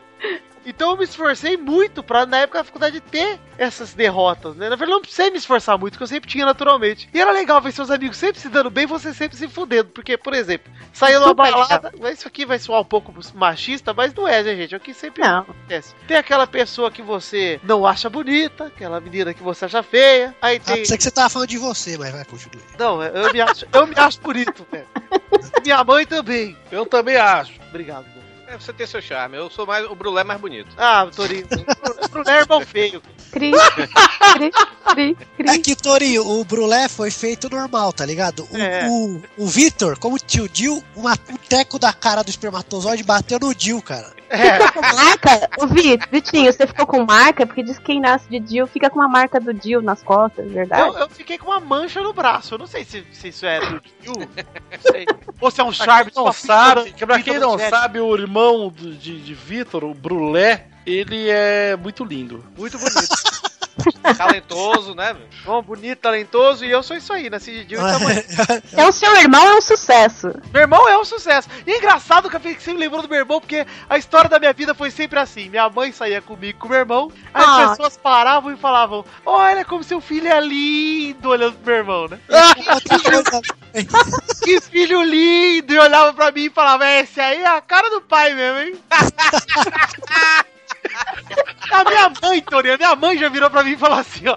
Então eu me esforcei muito pra, na época da faculdade, ter essas derrotas, né? Na verdade, eu não precisei me esforçar muito, que eu sempre tinha naturalmente. E era legal ver seus amigos sempre se dando bem, você sempre se fudendo. Porque, por exemplo, saiu numa Super balada. Isso aqui vai soar um pouco machista, mas não é, né, gente? É o que sempre Não. acontece. Tem aquela pessoa que você não acha bonita, aquela menina que você acha feia. Aí Ah, tem. pensei que você tava falando de você, mas vai, continue. Não, eu me acho, eu me acho bonito, velho. Minha mãe também. Eu também acho. Obrigado. É, você tem seu charme. Eu sou mais. O Brulé é mais bonito. Ah, Torinho. O Bruno é irmão feio. Cri, cri, cri, É cri. que, Torinho, o brulé foi feito normal, tá ligado? O, É. o, o Vitor, como tio Dil, uma, um teco da cara do espermatozoide bateu no Dil, cara. É. Marca? Ô, Vi- Vitinho, você ficou com marca? Porque diz que quem nasce de Dil fica com uma marca do Dil nas costas, verdade? Eu, eu fiquei com uma mancha no braço. Eu não sei se, se isso é do sei. Ou se é um charme Não sabe, pintura- pra quem não sabe, o irmão de, de Vitor, o Brulé, ele é muito lindo. Muito bonito. Talentoso, né? Bom, bonito, talentoso. E eu sou isso aí, nasci de Dio e tamanho. Então seu irmão é um sucesso. Meu irmão é um sucesso. E é engraçado que você me lembrou do meu irmão, porque a história da minha vida foi sempre assim. Minha mãe saía comigo com meu irmão, aí Ah. as pessoas paravam e falavam: Olha como seu filho é lindo, olhando pro meu irmão, né? Que filho lindo! E olhava pra mim e falava, "É, esse aí é a cara do pai mesmo, hein? A minha mãe, Torinho, a minha mãe já virou pra mim e falou assim, ó.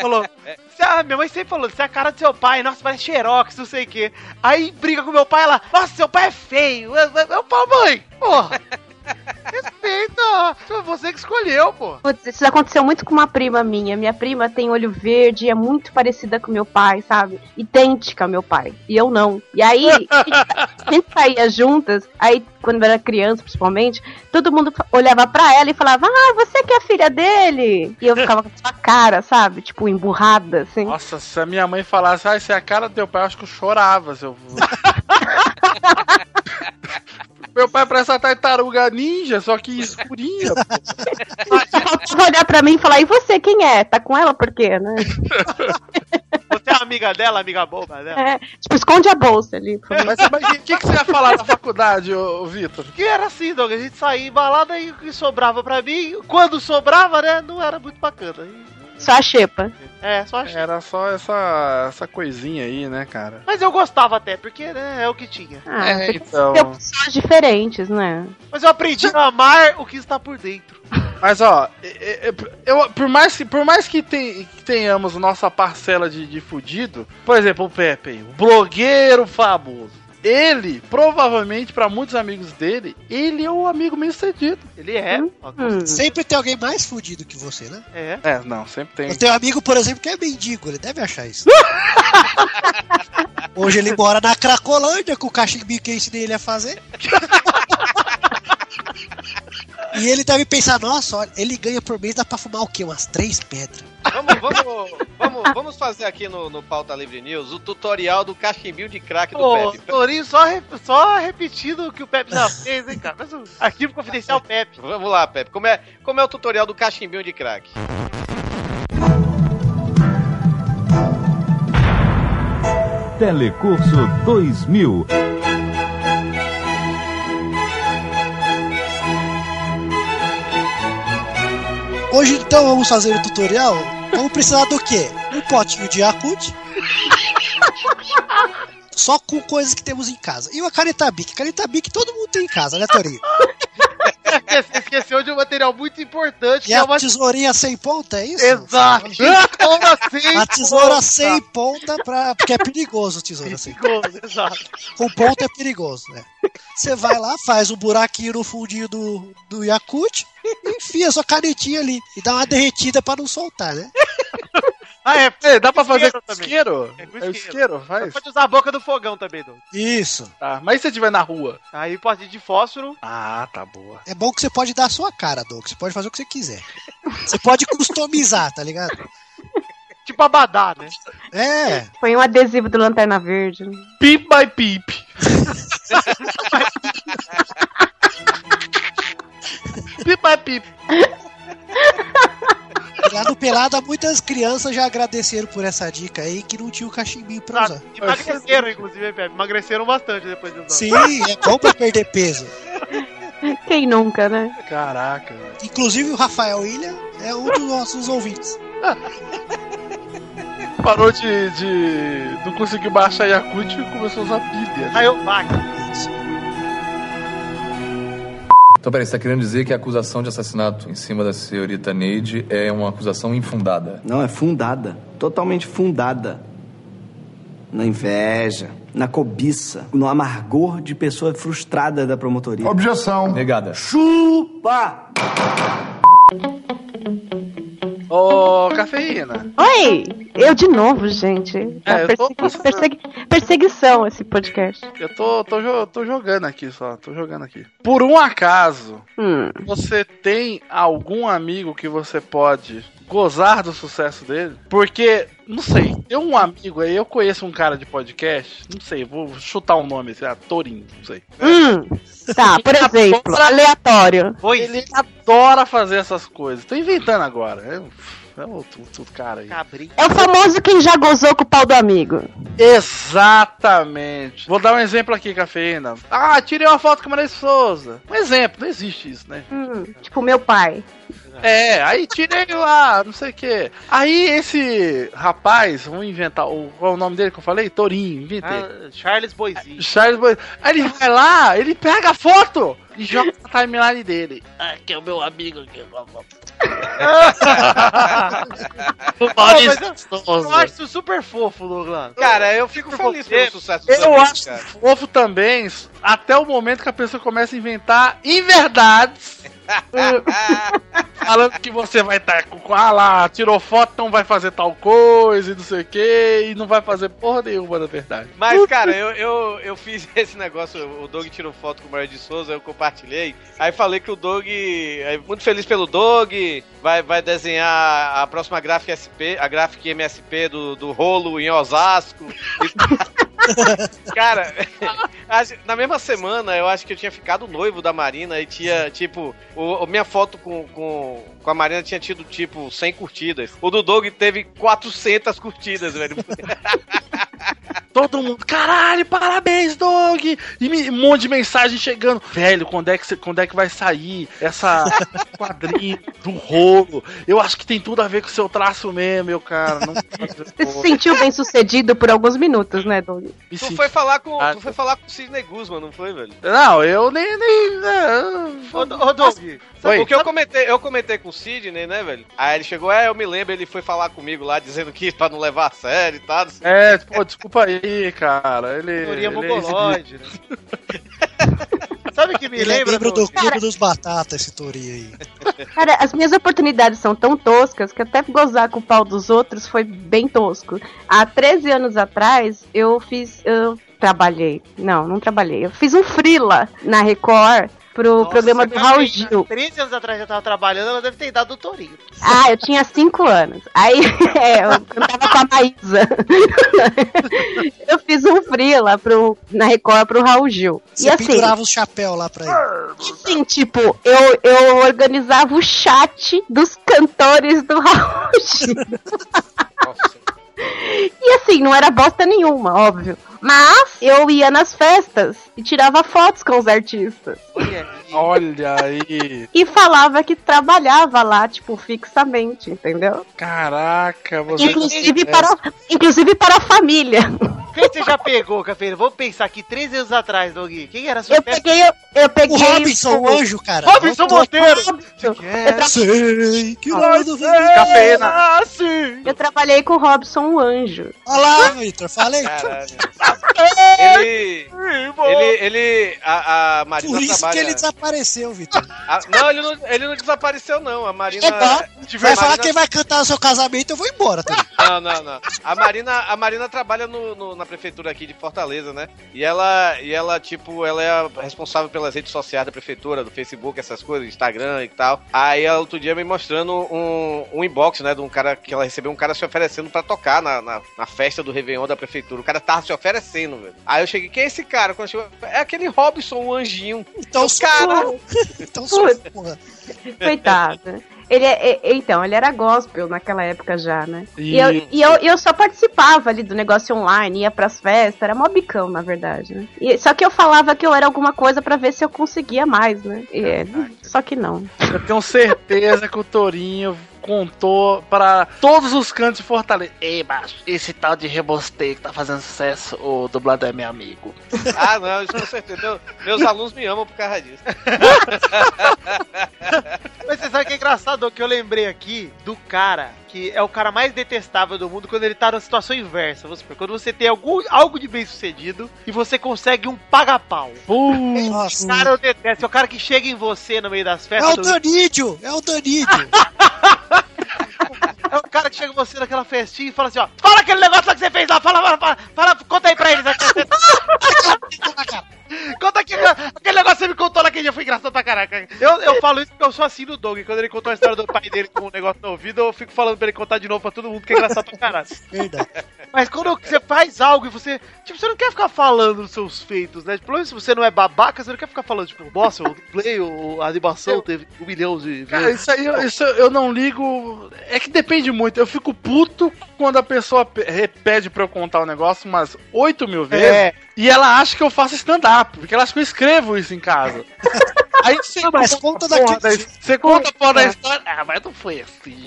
Falou, "Você- a minha mãe sempre falou, você é a cara do seu pai, nossa, parece xerox, não sei o quê. Aí briga com meu pai, ela, nossa, seu pai é feio. Eu, eu falo, mãe, porra. Respeita, foi você que escolheu, pô. Putz, isso aconteceu muito com uma prima minha. Minha prima tem olho verde, é muito parecida com meu pai, sabe? Idêntica ao meu pai. E eu não. E aí, a gente saía juntas, aí, quando eu era criança, principalmente, todo mundo olhava pra ela e falava, ah, você que é filha dele? E eu ficava com essa cara, sabe? Tipo, emburrada, assim. Nossa, se a minha mãe falasse, ah, isso é a cara do teu pai, eu acho que eu chorava. Se eu... Meu pai parece uma tartaruga ninja, só que escurinha. pô. Faltava olhar pra mim e falar, e você quem é? Tá com ela por quê, né? Você é amiga dela, amiga boba dela? É, tipo, esconde a bolsa ali. Mas o que, que, você ia falar na faculdade, ô, Vitor? Que era assim, Doug, a gente saía em balada e o que sobrava pra mim, quando sobrava, né, não era muito bacana. Só a xepa. É, só achei. Era só essa, essa coisinha aí, né, cara? Mas eu gostava até, porque, né, é o que tinha. Ah, É, então. tem opções diferentes, né? Mas eu aprendi a amar o que está por dentro. Mas ó, eu, por mais que, por mais que, tem- que tenhamos nossa parcela de, de fudido, por exemplo, o Pepe, o blogueiro famoso. Ele, provavelmente, pra muitos amigos dele, ele é o amigo meio cedido. Ele é. Hum. Sempre tem alguém mais fudido que você, né? É. É, não, sempre tem. Eu tenho um amigo, por exemplo, que é mendigo, ele deve achar isso. Hoje ele mora na Cracolândia com o cachimbinho que eu ensinei ele a fazer. E ele deve pensar, nossa, olha, ele ganha por mês, dá pra fumar o quê? Umas três pedras. Vamos, vamos, vamos, vamos fazer aqui no, no Pauta Livre News o tutorial do cachimbinho de crack do Pô, Pepe. Torinho só, re- só repetindo o que o Pepe já fez, hein, cara. Mas o arquivo confidencial Pepe. Vamos lá, Pepe. Como é, como é o tutorial do cachimbinho de crack? Telecurso 2000. Hoje então vamos fazer o tutorial. Vamos precisar do quê? Um potinho de Yakut. Só com coisas que temos em casa. E uma caneta Bic. Caneta Bic todo mundo tem em casa, né, Torinho? Você esqueceu de um material muito importante, E que é a uma... tesourinha sem ponta, é isso? Exato! Como assim? A tesoura ponta? sem ponta, pra... porque é perigoso tesoura sem ponta. Exato. Com ponta é perigoso, né? Você vai lá, faz um buraquinho no fundinho do, do Yakut enfia sua canetinha ali. E dá uma derretida pra não soltar, né? Ah, é. Ei, dá pra fazer com também. isqueiro? É com É o isqueiro. faz. Pode usar a boca do fogão também, Doug. Isso. Tá, mas e se estiver na rua? Aí pode ir de fósforo. Ah, tá boa. É bom que você pode dar a sua cara, Doug. Você pode fazer o que você quiser. Você pode customizar, tá ligado? Tipo abadá, né? É. Foi um adesivo do Lanterna Verde. Peep by peep. by peep. Lá no Pelada, muitas crianças já agradeceram por essa dica aí que não tinha o cachimbinho pra usar. Emagreceram, inclusive, Pepe. Emagreceram bastante depois de usar. Sim, é bom pra perder peso. Quem nunca, né? Caraca. Inclusive o Rafael Ilha é um dos nossos ouvintes. Parou de, de. Não conseguiu baixar Yakut e começou a usar pilha. Aí Então, peraí, você tá querendo dizer que a acusação de assassinato em cima da senhorita Neide é uma acusação infundada? Não, é fundada. Totalmente fundada. Na inveja, na cobiça, no amargor de pessoa frustrada da promotoria. Objeção. Negada. Chupa! Ô, cafeína. Oi! Eu de novo, gente. É, eu tô persegui- persegui- perseguição esse podcast. Eu tô, tô, jo- tô jogando aqui só, tô jogando aqui. Por um acaso, Hum. você tem algum amigo que você pode gozar do sucesso dele? Porque, não sei, tem um amigo aí, eu conheço um cara de podcast, não sei, vou chutar um nome, sei lá, Torinho, não sei. Hum. Tá, por exemplo, aleatório. Ele adora fazer essas coisas. Tô inventando agora. É, é outro, outro cara aí. É o famoso quem já gozou com o pau do amigo. Exatamente. Vou dar um exemplo aqui, cafeína. Ah, tirei uma foto com a Maria Souza. Um exemplo, não existe isso, né? Hum, tipo, meu pai. É, aí tirei lá, não sei o que. Aí esse rapaz, vamos inventar, o, qual é o nome dele que eu falei? Torinho, inventei. Ah, Charles Boizinho. Charles Boy. Aí ele vai lá, ele pega a foto e joga na timeline dele. Ah, que é o meu amigo aqui. o Maurício eu, Souza. eu acho isso super fofo, Douglas. Cara, eu fico feliz pelo sucesso dos Eu amigos, acho cara. fofo também, até o momento que a pessoa começa a inventar inverdades. Falando que você vai estar com. Ah lá, tirou foto, não vai fazer tal coisa e não sei o que, e não vai fazer porra nenhuma, na verdade. Mas, cara, eu, eu, eu fiz esse negócio, o Doug tirou foto com o Mário de Souza, eu compartilhei. Aí falei que o Doug, muito feliz pelo Doug, vai, vai desenhar a próxima gráfica SP, a gráfica MSP do, do rolo em Osasco. Cara, na mesma semana eu acho que eu tinha ficado noivo da Marina e tinha, tipo, o, minha foto com, com, com a Marina tinha tido, tipo, 100 curtidas. O do Doug teve 400 curtidas, velho. Todo mundo, caralho, parabéns, Doug! E me- um monte de mensagem chegando. Velho, quando é que, quando é que vai sair essa quadrinho do rolo? Eu acho que tem tudo a ver com o seu traço mesmo, meu cara. Não Você se sentiu bem sucedido por alguns minutos, né, Doug? Me Tu senti- foi falar com, Ah, tu foi falar com o Sidney Guzman, não foi, velho? Não, eu nem. nem né, Ô, ô Doug. Porque eu comentei, eu comentei com o Sidney, né, velho? Aí ele chegou, é, eu me lembro, ele foi falar comigo lá, dizendo que pra não levar a sério e tal. É, pô, desculpa aí, cara. Ele. Teoria ele é mongoloide, né? Sabe que me é lembra? membro do? Clube dos Batatas, esse Tori aí. Cara, as minhas oportunidades são tão toscas que até gozar com o pau dos outros foi bem tosco. Há 13 anos atrás, eu fiz. Eu trabalhei. Não, não trabalhei. Eu fiz um freela na Record pro Nossa, programa do Raul tem- Gil. 13 anos atrás já tava trabalhando, ela deve ter dado do Torinho. Ah, eu tinha 5 anos. Aí é, eu cantava com a Maísa. eu fiz um freela pro, na Record pro Raul Gil. Você e assim, pendurava os chapéus lá pra ele. Sim, tipo, eu, eu organizava o chat dos cantores do Raul Gil. E assim, não era bosta nenhuma, óbvio. Mas eu ia nas festas e tirava fotos com os artistas. Olha aí. E falava que trabalhava lá, tipo, fixamente, entendeu? Caraca, você. Inclusive para, inclusive para a família. Quem você já pegou, Cafeira? Vamos pensar aqui, 13 anos atrás, Doug. Quem era a sua Eu peguei, eu, eu peguei. O Robinson, o anjo, cara. Robinson Monteiro! Sei que nada vem. Cafeína. Ah, sim! Eu trabalhei com o Robson o Anjo. Olha lá, Vitor, falei. Caralho. Ele. Ele. Ele. A, a Marina Por isso trabalha. que ele desapareceu, Vitor. a- não, ele não, ele não desapareceu, não. A Marina. É bom. a Vai falar Marina- quem vai cantar no seu casamento, eu vou embora também. Não, não, não. A Marina, a Marina trabalha no, no- na prefeitura aqui de Fortaleza, né? E ela, e ela, tipo, ela é a responsável pelas redes sociais da prefeitura, do Facebook, essas coisas, Instagram e tal. Aí ela outro dia me mostrando um, um inbox, né? De um cara que ela recebeu um cara se oferecendo pra tocar na, na, na festa do Réveillon da prefeitura. O cara tava se oferecendo, velho. Aí eu cheguei, quem é esse cara? Quando chegou, é aquele Robson, o anjinho. Então, cara. Então, porra. Coitado. Ele é, é- então, ele era gospel naquela época já, né? E, eu, Isso. e eu, eu só participava ali do negócio online, ia pras festas, era mó bicão, na verdade, né? E, só que eu falava que eu era alguma coisa pra ver se eu conseguia mais, né? E, é, só que não. Eu tenho certeza que o Torinho contou para todos os cantos de Fortaleza. Ei, macho, esse tal de rebosteio que tá fazendo sucesso, o dublador é meu amigo. Ah, não, isso com certeza. Meu- meus alunos me amam por causa disso. Mas você sabe que é engraçado? Que eu lembrei aqui do cara que é o cara mais detestável do mundo quando ele tá na situação inversa. Vamos supor, quando você tem algum, algo de bem sucedido e você consegue um paga-pau. Nossa. Esse cara eu detesto. É o cara que chega em você no meio das É festas. o do- Danídio, é o Danídio. É o cara que chega em você naquela festinha e fala assim, ó. Fala aquele negócio lá que você fez lá. Fala, fala, fala. fala conta aí pra eles. Conta aqui, aquele negócio que você me contou naquele dia foi engraçado pra caraca. Eu, eu falo isso porque eu sou assim do Doug. Quando ele contou a história do pai dele com um negócio no ouvido, eu fico falando pra ele contar de novo pra todo mundo que é engraçado pra caralho. Verdade. Mas quando você faz algo e você. Tipo, você não quer ficar falando dos seus feitos, né? Pelo menos se você não é babaca, você não quer ficar falando, tipo, nossa, o play, o- a animação teve um milhão de Cara, isso aí eu, isso eu não ligo. É que depende muito. Eu fico puto quando a pessoa pe- re- pede pra eu contar o negócio umas 8 mil vezes É. e ela acha que eu faço stand-up, porque ela acha que eu escrevo isso em casa. Aí você Não, mas conta daquele da-. Você conta a porra da história. Ah, mas não foi assim.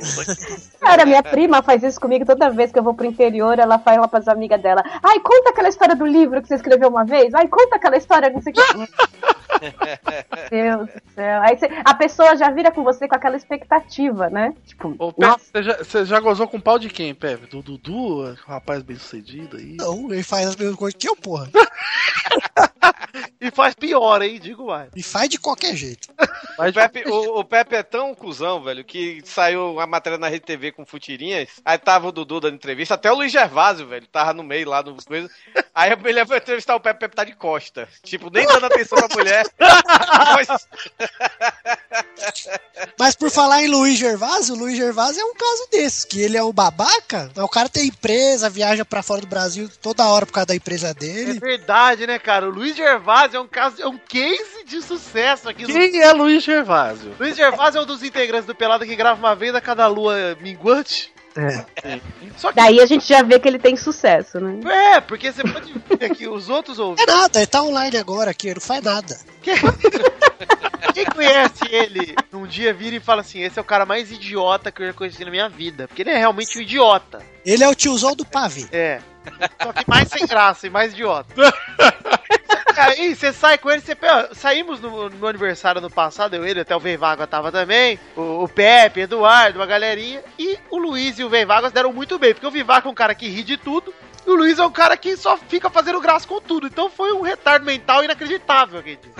Cara, minha prima faz isso comigo toda vez que eu vou pro interior, ela fala pras amigas dela. Ai, conta aquela história do livro que você escreveu uma vez. Ai, conta aquela história, não sei o que. Deus do céu. Aí você- a pessoa já vira com você com aquela expectativa, né? Tipo, Ô, Pepe, você já, você já gozou com pau de quem, Pepe? Do Dudu, um rapaz bem sucedido aí? Não, ele faz as mesmas coisas que eu, porra. E faz pior, hein? Digo mais. E faz de qualquer jeito. O Pepe, o, o Pepe é tão cuzão, velho, que saiu uma matéria na Rede TV com futirinhas. Aí tava o Dudu dando entrevista, até o Luiz Gervásio, velho, tava no meio lá dos coisas. Aí ele foi entrevistar o Pepe, o Pepe tá de costa. Tipo, nem dando atenção pra mulher. Mas- Mas por falar em Luiz Gervásio, o Luiz Gervásio é um caso desses, que ele é um babaca, mas o cara tem empresa, viaja pra fora do Brasil toda hora por causa da empresa É dele. verdade, né, cara? O Luiz Gervásio é um caso, é um case de sucesso aqui Quem é Luiz Gervásio? Luiz Gervásio é um dos integrantes do Pelada que grava uma vez a cada lua minguante. É. Só que, Daí a gente já vê que ele tem sucesso, né? é, porque você pode ver que os outros É ouvintes. nada, ele tá online agora aqui, ele não faz nada. Quem conhece ele num dia vira e fala assim: esse é o cara mais idiota que eu já conheci na minha vida. Porque ele é realmente um idiota. Ele é o tiozão do pavê. É. Só que mais sem graça e mais idiota. Aí você sai com ele, você pega- saímos no, no aniversário ano passado, eu ele, até o Veivaga tava também, o, o Pepe, Eduardo, uma galerinha, e o Luiz e o Veivagas deram muito bem, porque o Vivaga é um cara que ri de tudo, e o Luiz é um cara que só fica fazendo graça com tudo, então foi um retardo mental inacreditável, quem diz.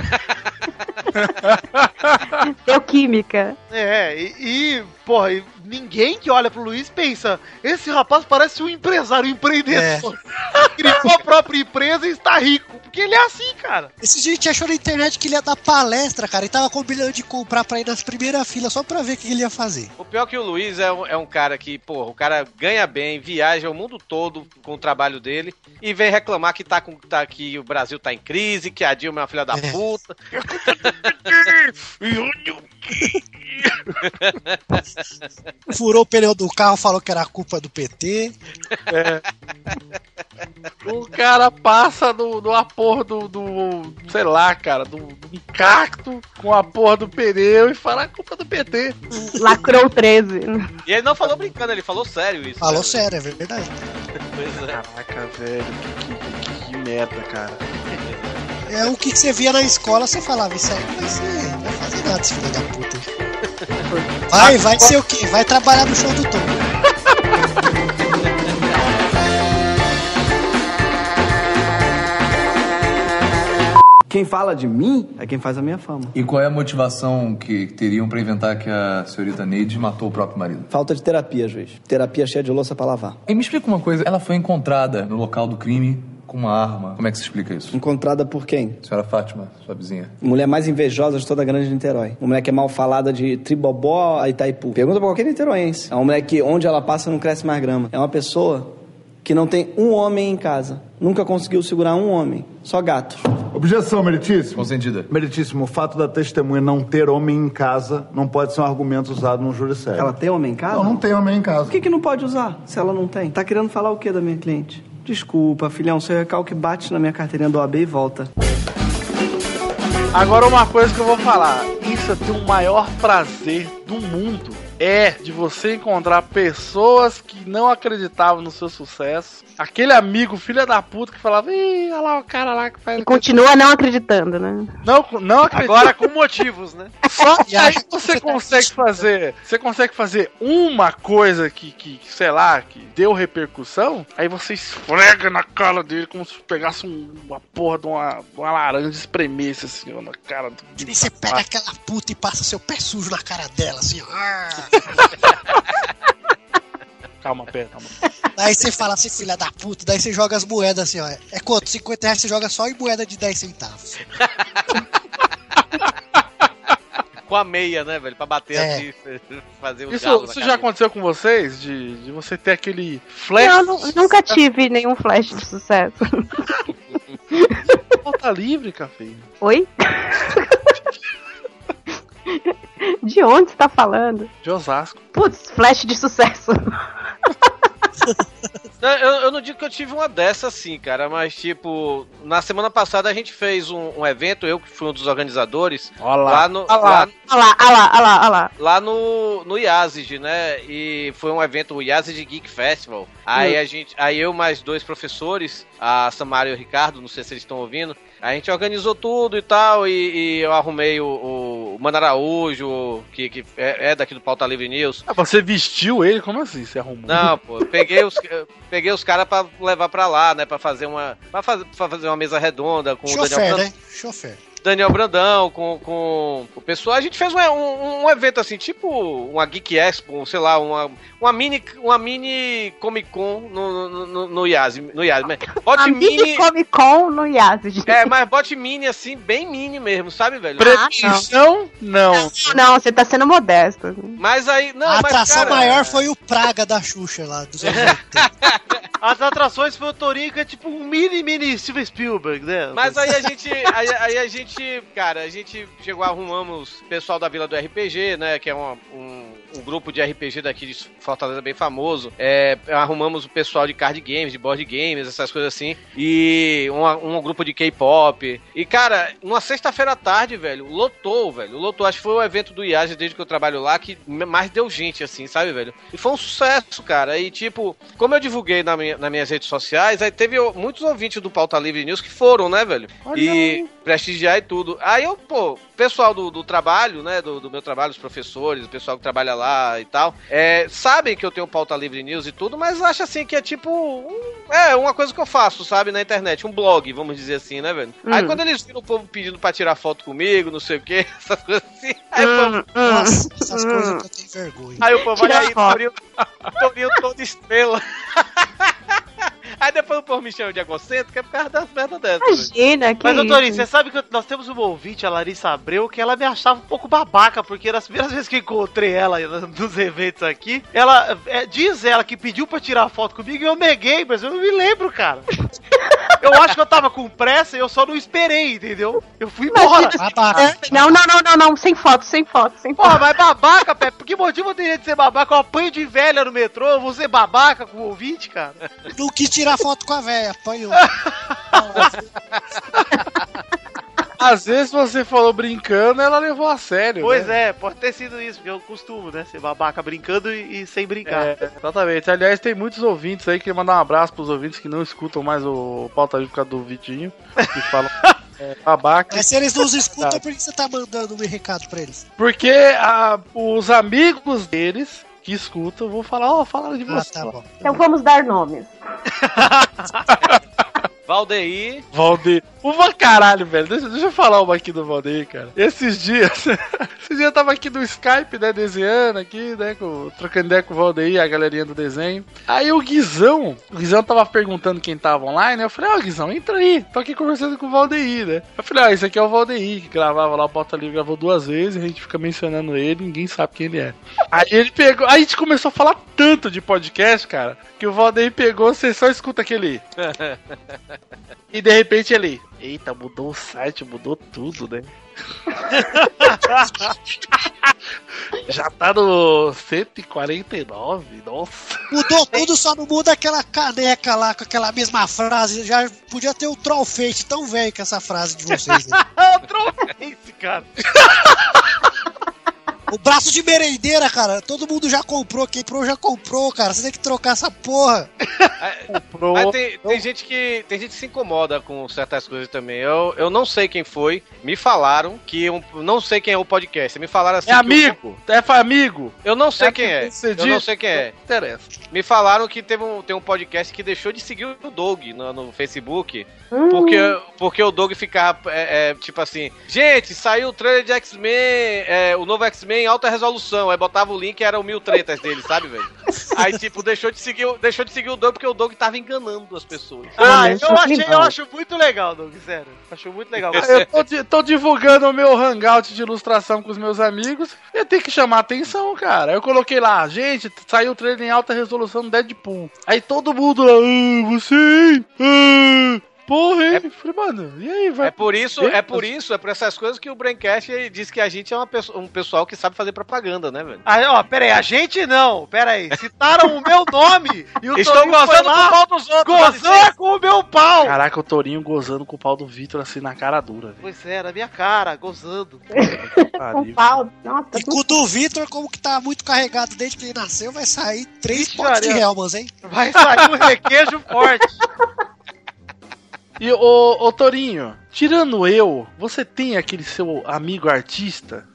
Deu química. É, e, e, porra, e ninguém que olha pro Luiz pensa, esse rapaz parece um empresário, um empreendedor. Criou a própria empresa e está rico. Porque ele é assim, cara. Esse gente achou na internet que ele ia dar palestra, cara, e tava combinando de comprar pra ir nas primeiras filas só pra ver o que ele ia fazer. O pior é que o Luiz é um, é um cara que, porra, o cara ganha bem, viaja o mundo todo com o trabalho dele e vem reclamar que, tá com, tá, que o Brasil tá em crise, que a Dilma é uma filha da puta. Furou o pneu do carro, falou que era culpa do PT. O cara passa do, do a porra do, do. sei lá, cara, do, do cacto com a porra do pneu e fala a culpa do PT. Lacrou 13. E ele não falou brincando, ele falou sério isso. Falou cara. sério, é verdade. Pois é. Caraca, velho, que, que, que merda, cara. É o que você via na escola, você falava, isso aí não vai ser, não vai fazer nada, esse filho da puta. Vai, vai ser o quê? Vai trabalhar no show do Tom. Quem fala de mim é quem faz a minha fama. E qual é a motivação que teriam pra inventar que a senhorita Neide matou o próprio marido? Falta de terapia, juiz. Terapia cheia de louça pra lavar. E me explica uma coisa, ela foi encontrada no local do crime com uma arma. Como é que se explica isso? Encontrada por quem? Senhora Fátima, sua vizinha. Mulher mais invejosa de toda a grande Niterói. Uma mulher que é mal falada de Tribobó a Itaipu. Pergunta pra qualquer niteroense. É uma mulher que onde ela passa não cresce mais grama. É uma pessoa que não tem um homem em casa. Nunca conseguiu segurar um homem. Só gatos. Objeção, meritíssimo. Consentida. Meritíssimo, o fato da testemunha não ter homem em casa não pode ser um argumento usado num júri sério. Ela tem homem em casa? Não, não tem homem em casa. Por que, que não pode usar se ela não tem? Tá querendo falar o que da minha cliente? Desculpa, filhão, seu recalque bate na minha carteirinha do OAB e volta. Agora uma coisa que eu vou falar. Isso é o maior prazer do mundo. É de você encontrar pessoas que não acreditavam no seu sucesso. Aquele amigo, filha da puta, que falava, ih, olha lá o cara lá que faz. E continua não acreditando, né? Não, não acredita. Agora com motivos, né? Só que E aí você tá consegue fazer. Você consegue fazer uma coisa que, que, sei lá, que deu repercussão, aí você esfrega na cara dele como se pegasse um- uma porra de uma, uma laranja e espremesse assim ó, na cara do. Que nem você pega aquela puta e passa seu pé sujo na cara dela, assim, ó. Calma, pé, calma. Daí você fala assim, filha da puta, daí você joga as moedas assim, ó. É quanto? 50 reais você joga só em moeda de 10 centavos. Com a meia, né, velho? Pra bater É. assim, fazer o Isso, isso já aconteceu com vocês? De, de você ter aquele flash? Não, nu- nunca tive nenhum flash de sucesso. Falta livre, café. Oi? De onde você tá falando? De Osasco. Putz, flash de sucesso. Eu, eu não digo que eu tive uma dessa assim, cara, mas tipo, na semana passada a gente fez um, um evento, eu que fui um dos organizadores, Olha lá. no. Olha lá. lá- Olha lá, olha lá, no, no Yazid, né? E foi um evento, o Yazid Geek Festival. Aí Hum. a gente, aí eu mais dois professores, a Samara e o Ricardo, não sei se eles estão ouvindo, a gente organizou tudo e tal, e, e eu arrumei o, o Mano Araújo, que, que é, é daqui do Pauta Livre News. Ah, Você vestiu ele? Como assim? Você arrumou? Não, pô, eu peguei os, peguei os caras pra levar pra lá, né? Pra fazer uma. Pra fazer, pra fazer uma mesa redonda com o Daniel né? Chofer. Daniel Brandão, com, com o pessoal. A gente fez um, um, um evento assim, tipo uma Geek Expo, sei lá, uma, uma mini uma mini Comic Con no, no, no, no Yas. No mas Bote A mini mini. Comic Con no Yazid. É, mas bote mini assim, bem mini mesmo, sabe, velho? Pretensão? Não. Não, você tá sendo modesto. Mas aí. Não, a mas, atração cara, maior foi o Praga da Xuxa lá, dos anos 80. As atrações foi o Torinho, que é tipo um mini, mini Steven Spielberg, né? Mas aí a gente. Aí, aí a gente, cara, a gente chegou, arrumamos o pessoal da Vila do RPG, né? Que é uma- um, um grupo de RPG daqui de Fortaleza bem famoso. É, arrumamos o pessoal de card games, de board games, essas coisas assim. E um, um grupo de K-pop. E, cara, numa sexta-feira à tarde, velho, lotou, velho. Lotou. Acho que foi o evento do IAG desde que eu trabalho lá que mais deu gente, assim, sabe, velho? E foi um sucesso, cara. E, tipo, como eu divulguei na minha, nas minhas redes sociais, aí teve muitos ouvintes do Pauta Livre News que foram, né, velho? Olha e aí. prestigiar e tudo. Aí eu, pô, pessoal do, do trabalho, né, do, do meu trabalho, os professores, o pessoal que trabalha lá e tal, é, sabem que eu tenho Pauta Livre News e tudo, mas acha assim que é tipo, um- é uma coisa que eu faço, sabe, na internet, um blog, vamos dizer assim, né, velho? Aí Hum. quando eles viram o povo pedindo pra tirar foto comigo, não sei o que, essas coisas assim, aí o Hum, povo... Nossa, essas coisas que eu tenho vergonha. Aí o povo, olha aí, Torinho todo estrela. Aí depois o povo me chama de egocêntrico, é por causa das merdas dessas. Imagina, que Mas, doutorinho, você sabe que nós temos uma ouvinte, a Larissa Abreu, que ela me achava um pouco babaca, porque nas primeiras vezes que eu encontrei ela nos eventos aqui, ela é, diz ela que pediu pra tirar foto comigo e eu neguei, mas eu não me lembro, cara. Eu acho que eu tava com pressa e eu só não esperei, entendeu? Eu fui embora. Babaca. Não, não, não, não, não, sem foto, sem foto, sem foto. Porra, mas babaca, Pepe, por que motivo eu teria de ser babaca? Eu apanho de velha no metrô, eu vou ser babaca com o ouvinte, cara? Não quis tirar foto com a véia, apanhou. Às vezes você falou brincando, ela levou a sério. Pois né? é, pode ter sido isso, porque eu costumo, né? Ser babaca brincando e, e sem brincar. É, exatamente. Aliás, tem muitos ouvintes aí. Queria mandar um abraço pros ouvintes que não escutam mais o Pauta Livre por causa do Vitinho. Que falam é, babaca. Mas se eles não os escutam, por que você tá mandando um recado pra eles? Porque a- os amigos deles que escutam vão falar, ó, falaram de Ah, você. tá bom. Então vamos dar nomes. Valdeir, Valdeir. Uma caralho, velho. Deixa, deixa eu falar uma aqui do Valdeir, cara. Esses dias. esses dias eu tava aqui no Skype, né? Desenhando aqui, né? Com, trocando ideia com o Valdeir, a galerinha do desenho. Aí o Guizão. O Guizão tava perguntando quem tava online. Eu falei, ó, Guizão, entra aí. Tô aqui conversando com o Valdeir, né? Eu falei, ó, esse aqui é o Valdeir, que gravava lá o Bota Livre, gravou duas vezes. A gente fica mencionando ele, ninguém sabe quem ele é. Aí ele pegou. Aí a gente começou a falar tanto de podcast, cara, que o Valdeir pegou, você só escuta aquele. E de repente ele. Eita, mudou o site, mudou tudo, né? Já tá no 149, nossa. Mudou tudo, só não muda aquela caneca lá com aquela mesma frase. Já podia ter o Trollface tão velho que essa frase de vocês. aí. Esse cara. O braço de merendeira, cara, todo mundo já comprou. Quem comprou já comprou, cara. Você tem que trocar essa porra. Comprou. Mas tem, tem gente que tem gente que se incomoda com certas coisas também. Eu, eu não sei quem foi. Me falaram que um, não sei quem é o podcast. Me falaram assim. É que amigo, é fa- amigo. eu não sei É quem é. Eu não sei quem é. Não interessa. Me falaram que teve um, tem um podcast que deixou de seguir o Doug no, no Facebook. Hum. Porque, porque o Doug ficava, é, é, tipo assim, gente, saiu o trailer de X-Men, é, o novo X-Men em alta resolução. Aí botava o link e era o mil tretas dele, sabe, velho? Aí, tipo, deixou de seguir, o- deixou de seguir o Doug porque o Doug tava enganando as pessoas. Ah, eu achei, eu acho muito legal, Doug, sério. Acho muito legal. Eu tô, di- tô divulgando o meu hangout de ilustração com os meus amigos. Eu tenho que chamar atenção, cara. Eu coloquei lá, gente, saiu o trailer em alta resolução do Deadpool. Aí todo mundo lá, ah, você, ah, porra, hein? Falei, mano, e aí, vai? É por isso, é por isso, é por essas coisas que o Braincast ele diz que a gente é uma pessoa- um pessoal que sabe fazer propaganda, né, velho? Aí, ó, pera aí, a gente não, pera aí. Citaram o meu nome e o Estão Torinho foi gozando lá com o pau dos outros, Gozando com o meu pau! Caraca, o Torinho gozando com o pau do Vitor assim na cara dura, velho. Pois é, na minha cara, gozando. Com pau. Nossa, E com o do Vitor, como que tá muito carregado desde que ele nasceu, vai sair três potes de. Helmans, hein? Vai sair um requeijo forte. E ô, ô Torinho, tirando eu, você tem aquele seu amigo artista?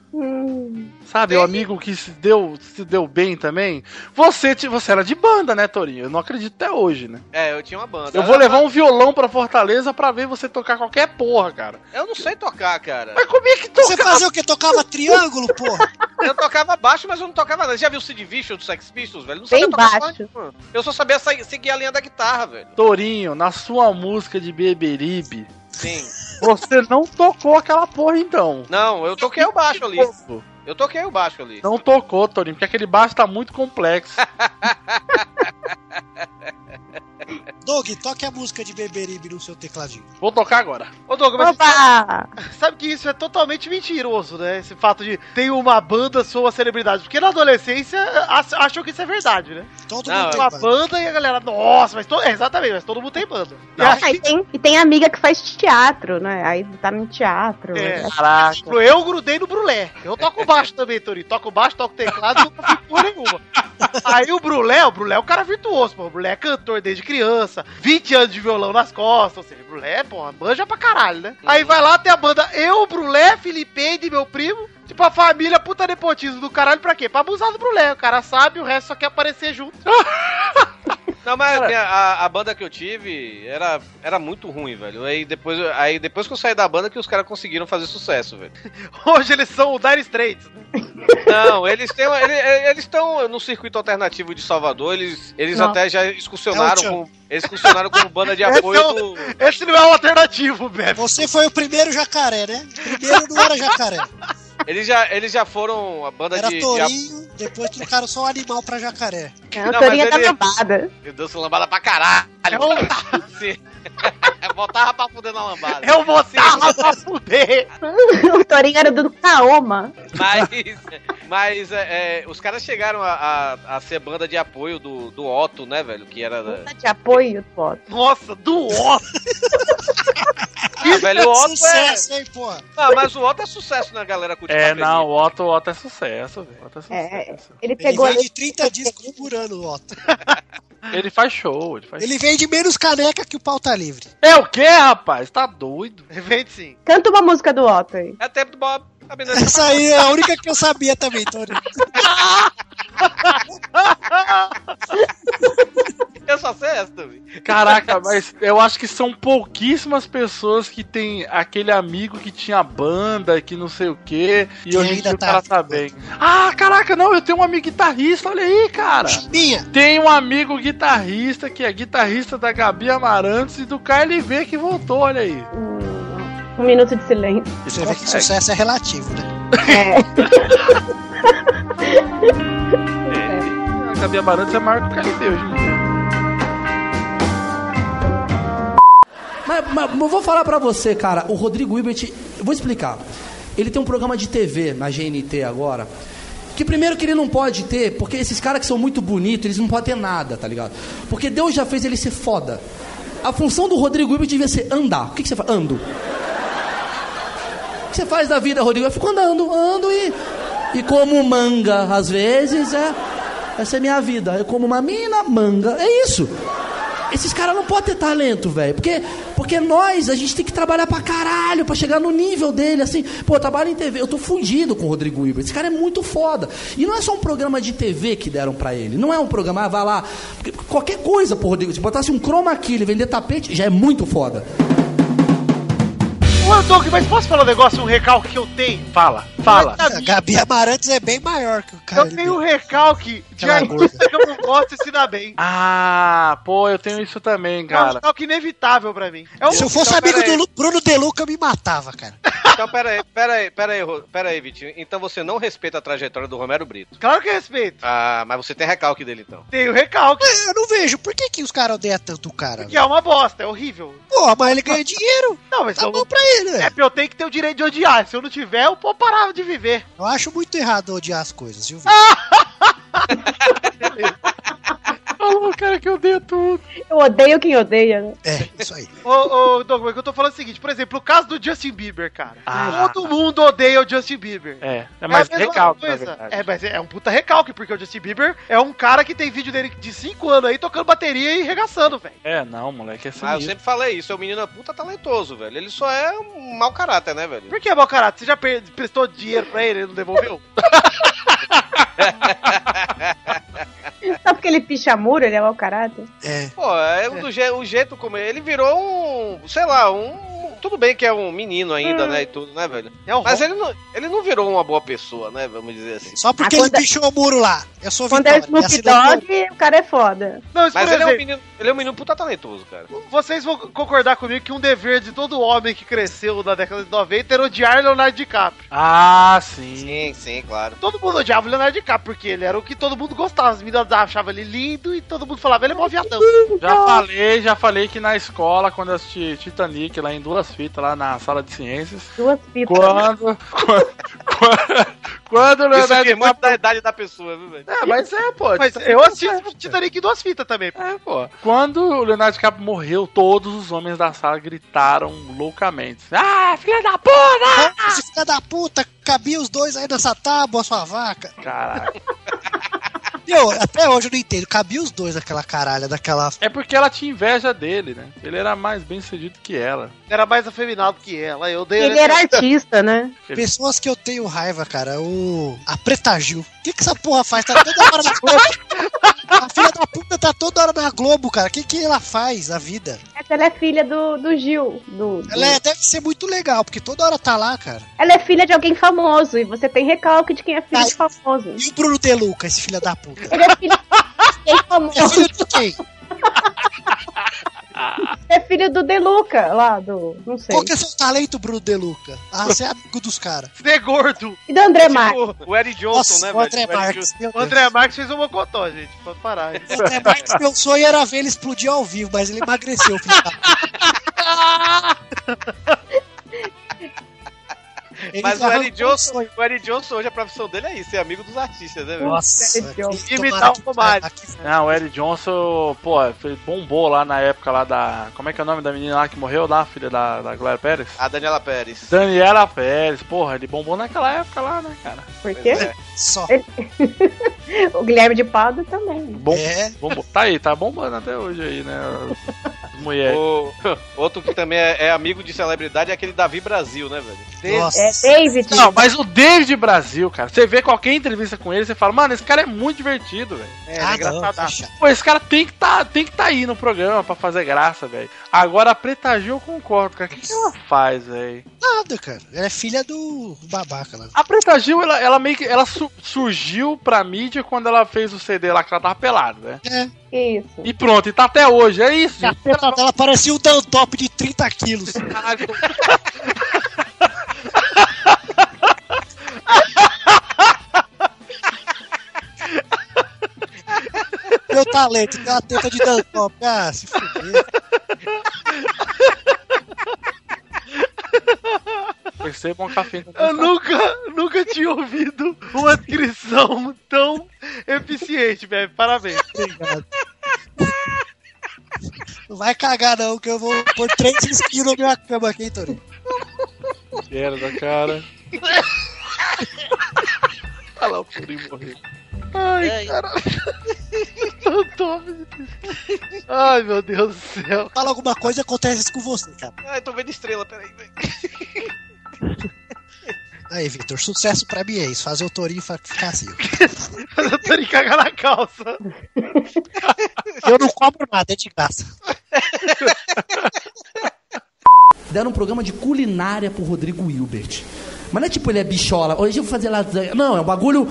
Sabe, o amigo que se deu, se deu bem também? Você, te- você era de banda, né, Torinho? Eu não acredito até hoje, né? É, eu tinha uma banda. Eu vou levar um violão pra Fortaleza pra ver você tocar qualquer porra, cara. Eu não sei tocar, cara. Mas como é que Você fazia o quê? Tocava triângulo, porra? Eu tocava baixo, mas eu não tocava nada. Já viu o Sid Vicious do Sex Pistols, velho? Não Bem sabia baixo. Eu só sabia sa- seguir a linha da guitarra, velho. Torinho, na sua música de Beberibe, Sim. você não tocou aquela porra então. Não, eu toquei o baixo ali. Eu toquei o baixo ali. Não tocou, Torinho, porque aquele baixo tá muito complexo. Doug, toque a música de Beberibe no seu tecladinho. Vou tocar agora. Ô, Douglas, mas Opa! sabe, sabe que isso é totalmente mentiroso, né? Esse fato de tem uma banda, sou uma celebridade. Porque na adolescência ach- acham que isso é verdade, né? Todo Não, mundo Tem tem uma banda. banda e a galera, nossa, mas to... é, exatamente, mas todo mundo tem banda. E acho Ah, que- e, tem, e tem amiga que faz teatro, né? Aí tá no teatro. É. né? Caraca. Eu grudei no brulé. Eu toco baixo também, Torinho. Toco baixo, toco teclado, nunca fiz porra nenhuma. Aí o Brulé, o Brulé é um cara virtuoso, pô. O Brulé é cantor desde criança, 20 anos de violão nas costas, ou seja, Brulé, pô, manja pra caralho, né? Aí vai lá, tem a banda Eu, Brulé, e meu primo. Tipo, a família puta nepotismo do caralho pra quê? Pra abusar do Brulé. O cara sabe, o resto só quer aparecer junto. Não, mas minha- a, a banda que eu tive era, era muito ruim, velho. Aí depois, aí depois que eu saí da banda que os caras conseguiram fazer sucesso, velho. Hoje eles são o Dire Straits. né? Não, eles têm, eles estão no circuito alternativo de Salvador, eles, eles Não. até já excursionaram É com, eles excursionaram como banda de Esse apoio é o- do... Esse não é o alternativo, Bebe. Você foi o primeiro jacaré, né? Primeiro não era jacaré. Eles já, eles já foram a banda Era de, de apoio. tourinho, depois trocaram só o animal pra jacaré. É, o Não, Torinho mas tá ele- lambada. Meu Deus, lambada pra caralho. Sim. Botava pra fuder na lambada. Eu botava pra fuder. o Torinho era do Kaoma. Mas, mas é, é, os caras chegaram a, a, a ser banda de apoio do, do Otto, né, velho? Que era. da- De apoio, foto. Nossa, do Otto. Ah, velho, o Otto é. Sucesso, hein, porra? Ah, mas o Otto é sucesso na galera cultiva É, não, o Otto, o Otto é sucesso, velho. O Otto é É, sucesso. ele Ele pegou vende ali. 30 discos por ano, o Otto. Ele faz show, ele faz Ele vende menos caneca que o pau tá livre. É o quê, rapaz? Tá doido? Vende sim. Canta uma música do Otto aí. É tempo do Bob. Menina- Essa aí é a única que eu sabia também, Tony. Eu só sei essa também. Caraca, mas eu acho que são pouquíssimas pessoas que tem aquele amigo que tinha banda, que não sei o quê, e Que hoje em dia o tá cara tá bem. Ah, caraca, não, eu tenho um amigo guitarrista, olha aí, cara. Minha. Tem um amigo guitarrista que é guitarrista da Gabi Amarantos e do KLV que voltou, olha aí. Um minuto de silêncio. Você vê que sucesso é relativo, né? É. A Gabi Amarantos é maior que o KLV hoje em dia. Mas, mas eu vou falar pra você, cara, o Rodrigo Hilbert, eu vou explicar. Ele tem um programa de TV na GNT agora. Que primeiro que ele não pode ter, porque esses caras que são muito bonitos, eles não podem ter nada, tá ligado? Porque Deus já fez ele ser foda. A função do Rodrigo Hilbert devia ser andar. O que, que você faz? Ando. O que você faz da vida, Rodrigo? Eu fico andando, ando e. E como manga, às vezes, é. Essa é minha vida. Eu como uma mina, manga. É isso. Esses caras não podem ter talento, velho. Porque, porque nós, a gente tem que trabalhar pra caralho pra chegar no nível dele, assim. Pô, eu trabalho em TV, eu tô fundido com o Rodrigo Hilbert. Esse cara é muito foda. E não é só um programa de TV que deram pra ele. Não é um programa, ah, vai lá. Qualquer coisa pro Rodrigo. Se botasse um chroma key, ele vender tapete, já é muito foda. Ô, Doug, mas posso falar um negócio, um recalque que eu tenho? Fala, fala. A Gabi Amarantos é bem maior que o cara. Eu tenho um recalque de artista que eu não gosto e se dá bem. Ah, pô, eu tenho isso também, É um cara. recalque inevitável pra mim. É um Se eu fosse Então, amigo do aí. Bruno Deluca, eu me matava, cara. Então, pera aí, pera aí, pera aí, Ro- pera aí, Vitinho. Então você não respeita a trajetória do Romero Brito. Claro que respeito. Ah, mas você tem recalque dele, então. Tem o recalque. Eu não vejo. Por que, que os caras odeiam tanto o cara? Que é uma bosta, é horrível. Porra, mas ele ganha dinheiro. Não, mas Tá eu bom não... pra ele, É né? porque eu tenho que ter o direito de odiar. Se eu não tiver, eu vou parar de viver. Eu acho muito errado odiar as coisas, viu? Falou, cara, que odeia tudo. Eu odeio quem odeia, né? É, isso aí. Ô, ô, Douglas, que eu tô falando é o seguinte, por exemplo, o caso do Justin Bieber, cara. Ah. Todo mundo odeia o Justin Bieber. É, é mais a mesma recalque, na coisa. verdade. É, mas é um puta recalque, porque o Justin Bieber é um cara que tem vídeo dele de 5 anos aí tocando bateria e regaçando, velho. É, não, moleque, é Ah, eu sempre falei isso, é um menino puta talentoso, velho. Ele só é um mau caráter, né, velho? Por que, mau caráter? Você já prestou dinheiro pra ele e ele não devolveu? Só porque ele picha muro, ele é mau caráter. É. Pô, é um do je o jeito como ele virou um, sei lá, um tudo bem que é um menino ainda, Hum. né, e tudo, né, velho? É um Mas ele não, ele não virou uma boa pessoa, né, vamos dizer assim. Só porque Ah, ele é- pichou o muro lá. Eu sou Quando é Vitória. Snoop me assinou Dogg, o cara é foda. Não, mas, Mas ele é um menino, ele é um menino puta talentoso, cara. vocês vão concordar comigo que um dever de todo homem que cresceu na década de 90 era odiar Leonardo DiCaprio. Ah, sim. Sim, sim, claro. Todo mundo odiava o Leonardo DiCaprio, porque ele era o que todo mundo gostava. As meninas achavam ele lindo e todo mundo falava, ele é mó viadão. Já falei, já falei que na escola, quando eu assisti Titanic lá em duas fitas, lá na sala de ciências, Duas fitas. quando. quando, quando o Isso Leonardo aqui é muito da idade da pessoa, viu, velho? É, mas é, pô. Mas eu assisto. Titanic em duas fitas também. É, pô. Quando o Leonardo DiCaprio morreu, todos os homens da sala gritaram loucamente. Ah, filha da puta! Filho da puta, cabia os dois aí nessa tábua, sua vaca. Caralho. Eu, até hoje eu não entendo. Cabia os dois naquela caralha, daquela. É porque ela tinha inveja dele, né? Ele era mais bem sucedido que ela. Era mais afeminado que ela. Eu dei Ele era artista, né? Pessoas que eu tenho raiva, cara. O. A Preta Gil. O que, que essa porra faz? Tá toda hora na Globo. A filha da puta tá toda hora na Globo, cara. O que, que ela faz na vida? Essa ela é filha do, do Gil. Do, do- Ela é- deve ser muito legal, porque toda hora tá lá, cara. Ela é filha de alguém famoso. E você tem recalque de quem é filho de famoso. E o Bruno De Luca, esse filho da puta? Ele é filho É filho de quem? É filho do Deluca, lá do. Não sei. Qual que é seu talento, Bruno De Luca? Ah, você é amigo dos caras. Ser gordo. E do André Marques. Tipo, o Eric Johnson, Nossa, né, o velho? André O Eric Marques. O. André Marques fez um mocotó, gente. Pode parar. O André Marques, meu sonho era ver ele explodir ao vivo, mas ele emagreceu, filho Mas o Eric Johnson, o Eric Johnson hoje a profissão dele é isso, ser amigo dos artistas, né, velho? Nossa, Imitar o Romário. aqui- Não, o Eric Johnson, pô, bombou lá na época lá da. Como é que é o nome da menina lá que morreu lá, filha da, da Glória Pérez? A Daniela Pérez. Daniela Pérez, porra, ele bombou naquela época lá, né, cara? Por quê? é. Só. O Guilherme de Pado também. Bom, É. bombou. Tá aí, tá bombando até hoje aí, né? As mulheres. O- outro que também é, é amigo de celebridade é aquele Davi Brasil, né, velho? Nossa. É David. Não, mas o David Brasil, cara, você vê qualquer entrevista com ele, você fala, mano, esse cara é muito divertido, velho. É, ah, é não, engraçado. Pô, esse cara tem que tá, tem que tá aí no programa pra fazer graça, velho. Agora a Preta Gil eu concordo, cara. O que, que ela faz, velho? Nada, cara. Ela é filha do babaca lá. A Preta Gil, ela, ela meio que ela su- surgiu pra mídia quando ela fez o CD lá que ela tava pelada, né? É. Isso. E pronto, e tá até hoje, é isso. A teta dela parecia um Dantop de 30 quilos. Caralho. Meu talento, tem uma teta de Dantop. Ah, se fuder. Percebam um café. Eu nunca, nunca tinha ouvido uma descrição tão eficiente, velho. Parabéns. Obrigado. Não vai cagar, não, que eu vou pôr três risquinhos na minha cama aqui, hein, Torinho. Merda, cara. Olha lá o Furinho morreu. Ai, caralho. Eu tô... Ai, meu Deus do céu. Fala alguma coisa acontece isso com você, cara. Ai, tô vendo estrela, peraí, velho. Aí, Vitor, sucesso pra mim é isso. Fazer o Torinho ficar assim. Eu tô de cagar na calça. Eu não cobro nada, é de graça. Deram um programa de culinária pro Rodrigo Hilbert. Mas não é tipo ele é bichola, hoje eu vou fazer lasanha. Não, é um bagulho.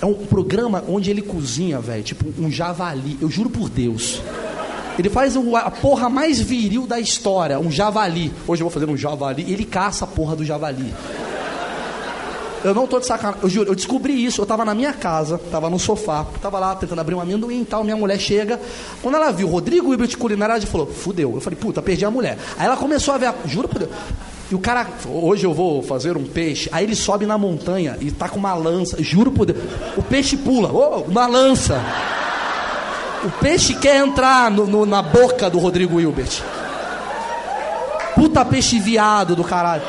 É um programa onde ele cozinha, velho. Tipo um javali. Eu juro por Deus. Ele faz a porra mais viril da história, um javali. Hoje eu vou fazer um javali. Ele caça a porra do javali. Eu não tô de sacanagem, eu juro, eu descobri isso, eu tava na minha casa, tava no sofá, tava lá tentando abrir um amendoim e tal, minha mulher chega, quando ela viu Rodrigo Hilbert Culinária, ela falou, fudeu. Eu falei, puta, perdi a mulher. Aí ela começou a ver, a, juro por Deus, e o cara, hoje eu vou fazer um peixe, aí ele sobe na montanha e tá com uma lança, juro por Deus, o peixe pula, ô, uma lança. O peixe quer entrar no- no- na boca do Rodrigo Hilbert. Puta peixe viado do caralho.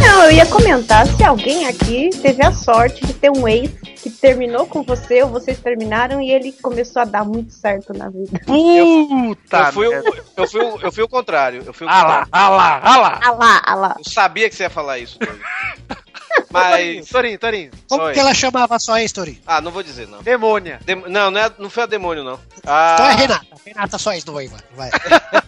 Não, eu ia comentar se alguém aqui teve a sorte de ter um ex que terminou com você ou vocês terminaram e ele começou a dar muito certo na vida. Puta! eu, fui, o- eu, fui, o- eu fui o contrário. Eu fui o Ah lá, contrário. ah lá, ah lá. Ah lá, ah lá. Eu sabia que você ia falar isso. Mas. Torinho, Torinho. Como Oi. que ela chamava só ex, Torinho? Ah, não vou dizer, não. Demônia. Dem- Não, não, é- não foi a demônio, não. Ah, Então é Renata. Renata só ex-noiva. Vai.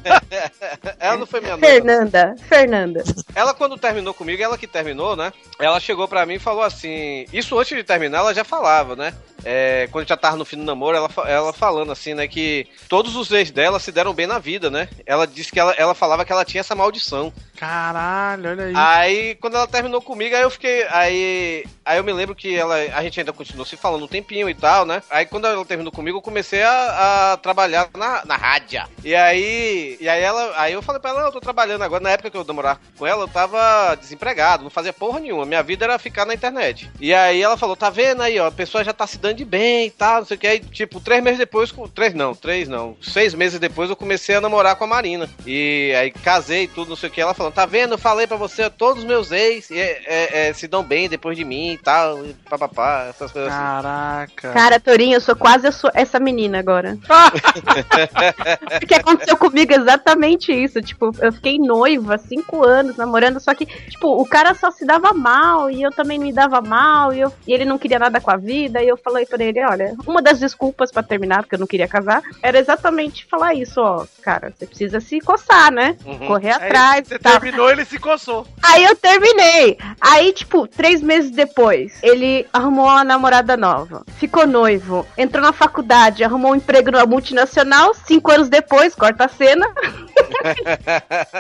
ela não foi minha noiva. Fernanda, Fernanda. Ela, quando terminou comigo, ela que terminou, né? Ela chegou pra mim e falou assim. Isso antes de terminar, ela já falava, né? É, quando já tava no fim do namoro, ela, ela falando assim, né? Que todos os ex dela se deram bem na vida, né? Ela disse que ela, ela falava que ela tinha essa maldição. Caralho, olha aí. Aí, quando ela terminou comigo, aí eu fiquei. Aí, aí eu me lembro que ela, a gente ainda continuou se falando um tempinho e tal, né? Aí quando ela terminou comigo, eu comecei a, a trabalhar na, na rádio. E aí. E aí ela. Aí eu falei pra ela, não, eu tô trabalhando agora. Na época que eu namorava com ela, eu tava desempregado, não fazia porra nenhuma. Minha vida era ficar na internet. E aí ela falou, tá vendo aí, ó, a pessoa já tá se dando de bem e tal, não sei o que. Aí, tipo, três meses depois, com- três não, três não, seis meses depois eu comecei a namorar com a Marina. E aí casei e tudo, não sei o que. Ela falando, tá vendo? Eu falei pra você, todos os meus ex é, é, é, se dão bem depois de mim e tal, e papapá, essas coisas assim. Caraca. Cara, Torinho, eu sou quase a sua- essa menina agora. Porque aconteceu comigo exatamente isso. Tipo, eu fiquei noiva cinco anos namorando, só que, tipo, o cara só se dava mal e eu também me dava mal e, eu- e ele não queria nada com a vida. E eu falei pra ele: olha, uma das desculpas pra terminar, porque eu não queria casar, era exatamente falar isso, ó, cara, você precisa se coçar, né? Uhum. Correr Aí atrás. Você e tal. terminou, ele se coçou. Aí eu terminei. Aí, tipo, três meses depois, ele arrumou uma namorada nova. Ficou noivo. Entrou na faculdade, arrumou um emprego numa multinacional. Cinco anos depois, corta a cena.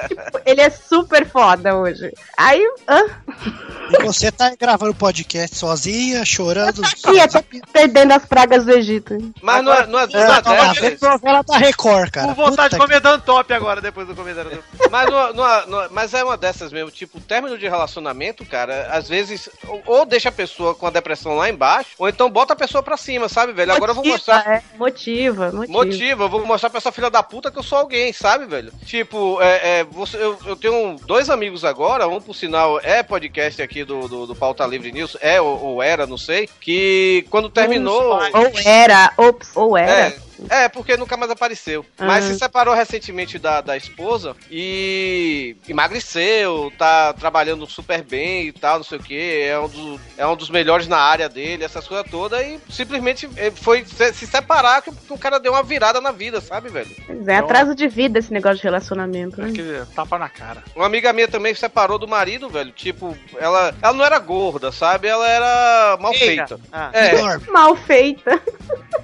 Tipo, ele é super foda hoje. Aí, hã? E você tá gravando podcast sozinha, chorando. Ih, até perdendo as pragas do Egito. Mas não é, não é, não é É, tá novela da Record, cara. Com vontade de Puta comer dando top agora, depois do comentário do... Mas, não- mas é uma dessas mesmo, tipo, término de relacionamento, cara, às vezes, ou, ou deixa a pessoa com a depressão lá embaixo, ou então bota a pessoa pra cima, sabe, velho? Agora eu vou mostrar. É, motiva, motiva. Motiva, eu vou mostrar pra essa filha da puta que eu sou alguém, sabe, velho? Tipo, é, é, você, eu, eu tenho dois amigos agora, um por sinal é podcast aqui do, do, do Pauta Livre News, é ou, ou era, não sei, que quando terminou. Ou era, ops, ou era. É, é, porque nunca mais apareceu. Mas Ah. se separou recentemente da, da esposa e emagreceu, tá trabalhando super bem e tal, não sei o que. É, um do- é um dos melhores na área dele, essas coisas todas. E simplesmente eh, foi se, se separar que o cara deu uma virada na vida, sabe, velho? Pois é, atraso de vida esse negócio de relacionamento. Né? Que tapa na cara. Uma amiga minha também se separou do marido, velho. Tipo, ela, ela não era gorda, sabe? Ela era mal Feia. feita. Ah. É, Mal feita.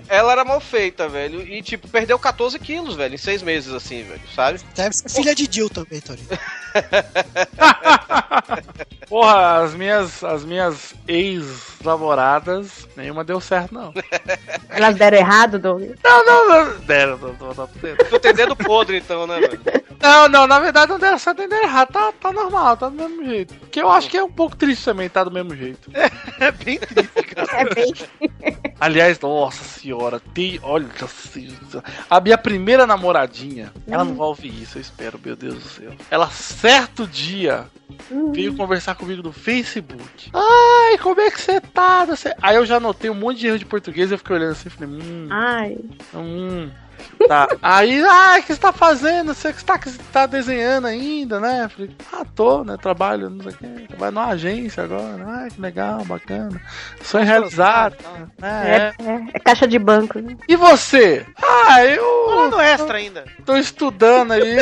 ela era mal feita, velho. E, tipo, perdeu 14 quilos, velho, em seis meses, assim, velho, sabe? Deve ser filha de Jill também, Torinho. Porra, as minhas, as minhas ex-namoradas, nenhuma deu certo, não. Elas deram errado, Doug? Não, não, não. Deram, não, não, não, não. Tu tem dedo podre, então, né, velho? Não, não, na verdade não deram certo nem deram errado. Tá, tá normal, tá do mesmo jeito. Que eu acho que é um pouco triste também, tá do mesmo jeito. É bem triste, cara. É bem. Aliás, nossa senhora, tem. Olha, a minha primeira namoradinha, ela não vai ouvir isso, eu espero, meu Deus do céu. Ela, certo dia, veio conversar comigo no Facebook. Ai, como é que você tá? Aí eu já notei um monte de erro de português e eu fiquei olhando assim e falei, hum, Ai. hum. Tá. Aí, ah, o que você tá fazendo? Você que tá, tá desenhando ainda, né? Falei, ah, tô, né? Trabalho, não sei o quê. Trabalho numa agência agora. Ah, que legal, bacana. Sonho realizado. né? É, é, é caixa de banco. né? E você? Ah, eu. Falando extra ainda. Tô estudando aí.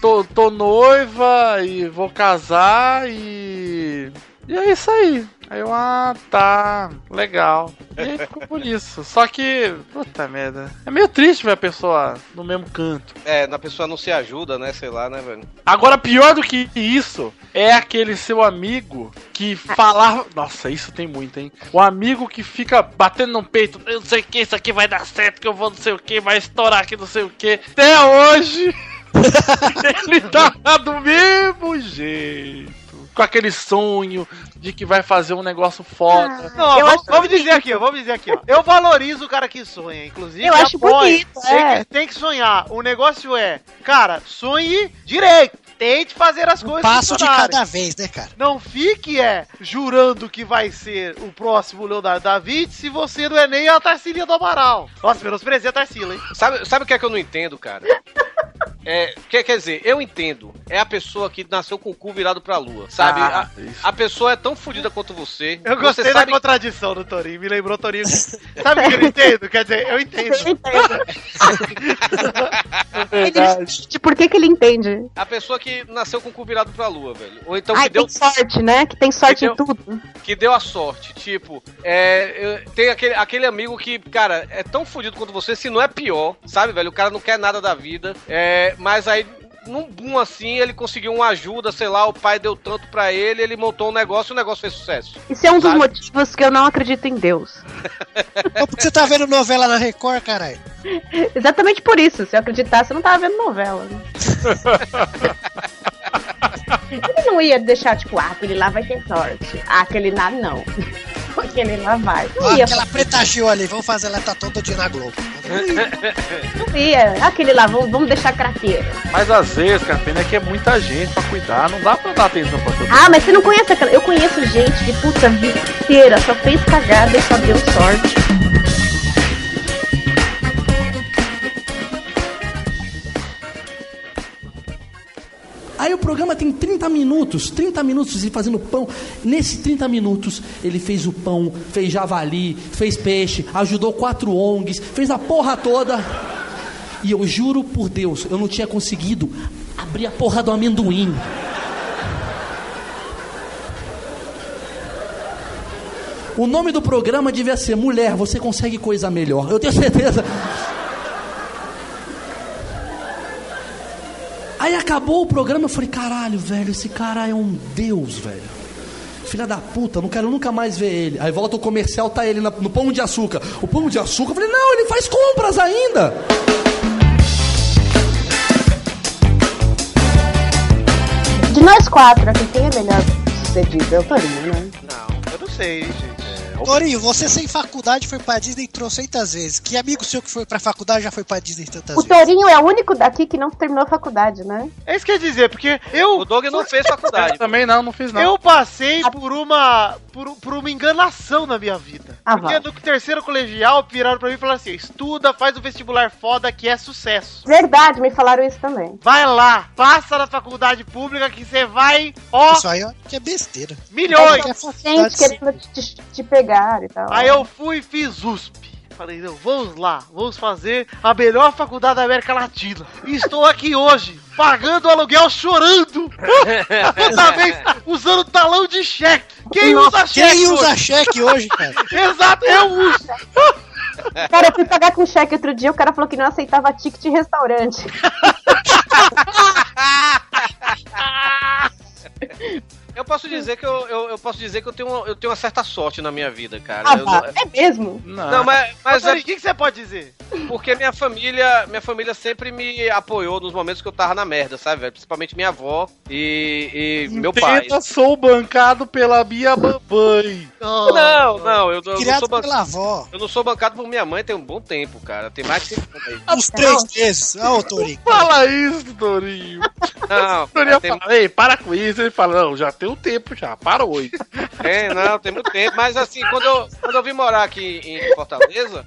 tô, tô noiva e vou casar e. E é isso aí. Aí eu, ah, tá, legal. E aí ficou por isso. Só que, puta merda. É meio triste ver a pessoa no mesmo canto. É, na pessoa não se ajuda, né? Sei lá, né, velho? Agora, pior do que isso é aquele seu amigo que falava. Nossa, isso tem muito, hein? O amigo que fica batendo no peito, eu não sei o que, isso aqui vai dar certo, que eu vou não sei o que, vai estourar aqui, não sei o que. Até hoje, ele tá do mesmo jeito. Com aquele sonho de que vai fazer um negócio foda. Não, Eu vamos, vamos dizer aqui, ó, vamos dizer aqui, ó. Eu valorizo o cara que sonha, inclusive. Eu acho apoio. bonito, tem, é. que, tem que sonhar. O negócio é, cara, sonhe direito. Tente fazer as coisas Passo de cada vez, né, cara? Não fique é jurando que vai ser o próximo Leonardo da Vinci se você não é nem a Tarcília do Amaral. Nossa, menosprezei a Tarsila, hein? Sabe, sabe o que é que eu não entendo, cara? É, quer, quer dizer, eu entendo. É a pessoa que nasceu com o cu virado pra lua, sabe? Ah, a, a pessoa é tão fodida quanto você. Eu você gostei sabe da contradição do Torinho, me lembrou Torinho. Sabe o que eu entendo? Quer dizer, eu entendo. Ele entende. Por que, que ele entende? A pessoa que nasceu com o cu virado pra lua, velho. Ou então Ai, que deu, tem sorte, né? Que tem sorte Que em deu- tudo. que deu a sorte. Tipo, é, eu- tem aquele, aquele amigo que, cara, é tão fodido quanto você, se não é pior, sabe, velho? O cara não quer nada da vida. É, mas aí. Num boom assim, ele conseguiu uma ajuda, sei lá, o pai deu tanto pra ele, ele montou um negócio e o negócio fez sucesso. Isso é um dos Sabe? motivos que eu não acredito em Deus. Então por que você tá vendo novela na Record, caralho? Exatamente por isso. Se eu acreditasse, eu não tava vendo novela. Ele não ia deixar, tipo, ah, aquele lá vai ter sorte. Ah, aquele lá não. Aquele lá vai. Não ia, aquela preta Gil ali, vamos fazer ela tá todo dia na Globo. não ia. Aquele lá, vamos, vamos deixar craqueiro. Mas às vezes, cara, a pena é que é muita gente pra cuidar, não dá pra dar atenção pra todo mundo. Ah, mas você não conhece aquela. Eu conheço gente que, puta, vida inteira só fez cagada e só deu sorte. Aí o programa tem 30 minutos, 30 minutos ele fazendo pão. Nesses 30 minutos ele fez o pão, fez javali, fez peixe, ajudou quatro ONGs, fez a porra toda. E eu juro por Deus, eu não tinha conseguido abrir a porra do amendoim. O nome do programa devia ser Mulher, você consegue coisa melhor. Eu tenho certeza. Aí acabou o programa, eu falei, caralho, velho, esse cara é um deus, velho. Filha da puta, não quero nunca mais ver ele. Aí volta o comercial, tá ele na- no pão de açúcar. O pão de açúcar, eu falei, não, ele faz compras ainda. De nós quatro, aqui, quem é melhor sucedido? É o Torinho, né? Não, eu não sei, gente. Torinho, você sem faculdade foi pra Disney trocentas vezes. Que amigo seu que foi pra faculdade já foi pra Disney tantas O vezes? Torinho é o único daqui que não terminou a faculdade, né? É isso que quer dizer, porque eu. O Doug não fez faculdade. Eu também não, não fiz não. Eu passei por uma por, por uma enganação na minha vida. Ah, Porque vá. no terceiro colegial viraram pra mim e falaram assim: estuda, faz o vestibular foda que é sucesso. Verdade, me falaram isso também. Vai lá, passa na faculdade pública que você vai, ó, Isso aí ó, que é besteira. milhões. É Gente querendo te, te pegar e tal. Aí eu fui e fiz USP. Falei, não, vamos lá, vamos fazer a melhor faculdade da América Latina. E estou aqui hoje, pagando o aluguel chorando. Toda vez usando talão de cheque. Quem usa cheque? Quem usa hoje? cheque hoje, cara? Exato, eu uso. Cara, eu fui pagar com cheque outro dia, o cara falou que não aceitava ticket de restaurante. Eu posso dizer que eu, eu, eu posso dizer que eu tenho, uma- eu tenho uma certa sorte na minha vida, cara. Ah, Eu é mesmo? Não, Não, mas, mas é o que, que você pode dizer? porque minha família, minha família sempre me apoiou nos momentos que eu tava na merda, sabe, velho? Principalmente minha avó e, e meu pai. Sou bancado pela minha mamãe. Não, não, eu, eu não sou ban- pela avó. eu não sou bancado por minha mãe tem um bom tempo, cara. Tem mais de aí. Uns três meses. Ah, ô Torinho. Fala isso, Torinho. Não, Torinho tem, fala, ei, para com isso. Ele fala, não, já tem um tempo já, para hoje. tem, não, tem muito tempo. Mas assim, quando eu, quando eu vim morar aqui em Fortaleza,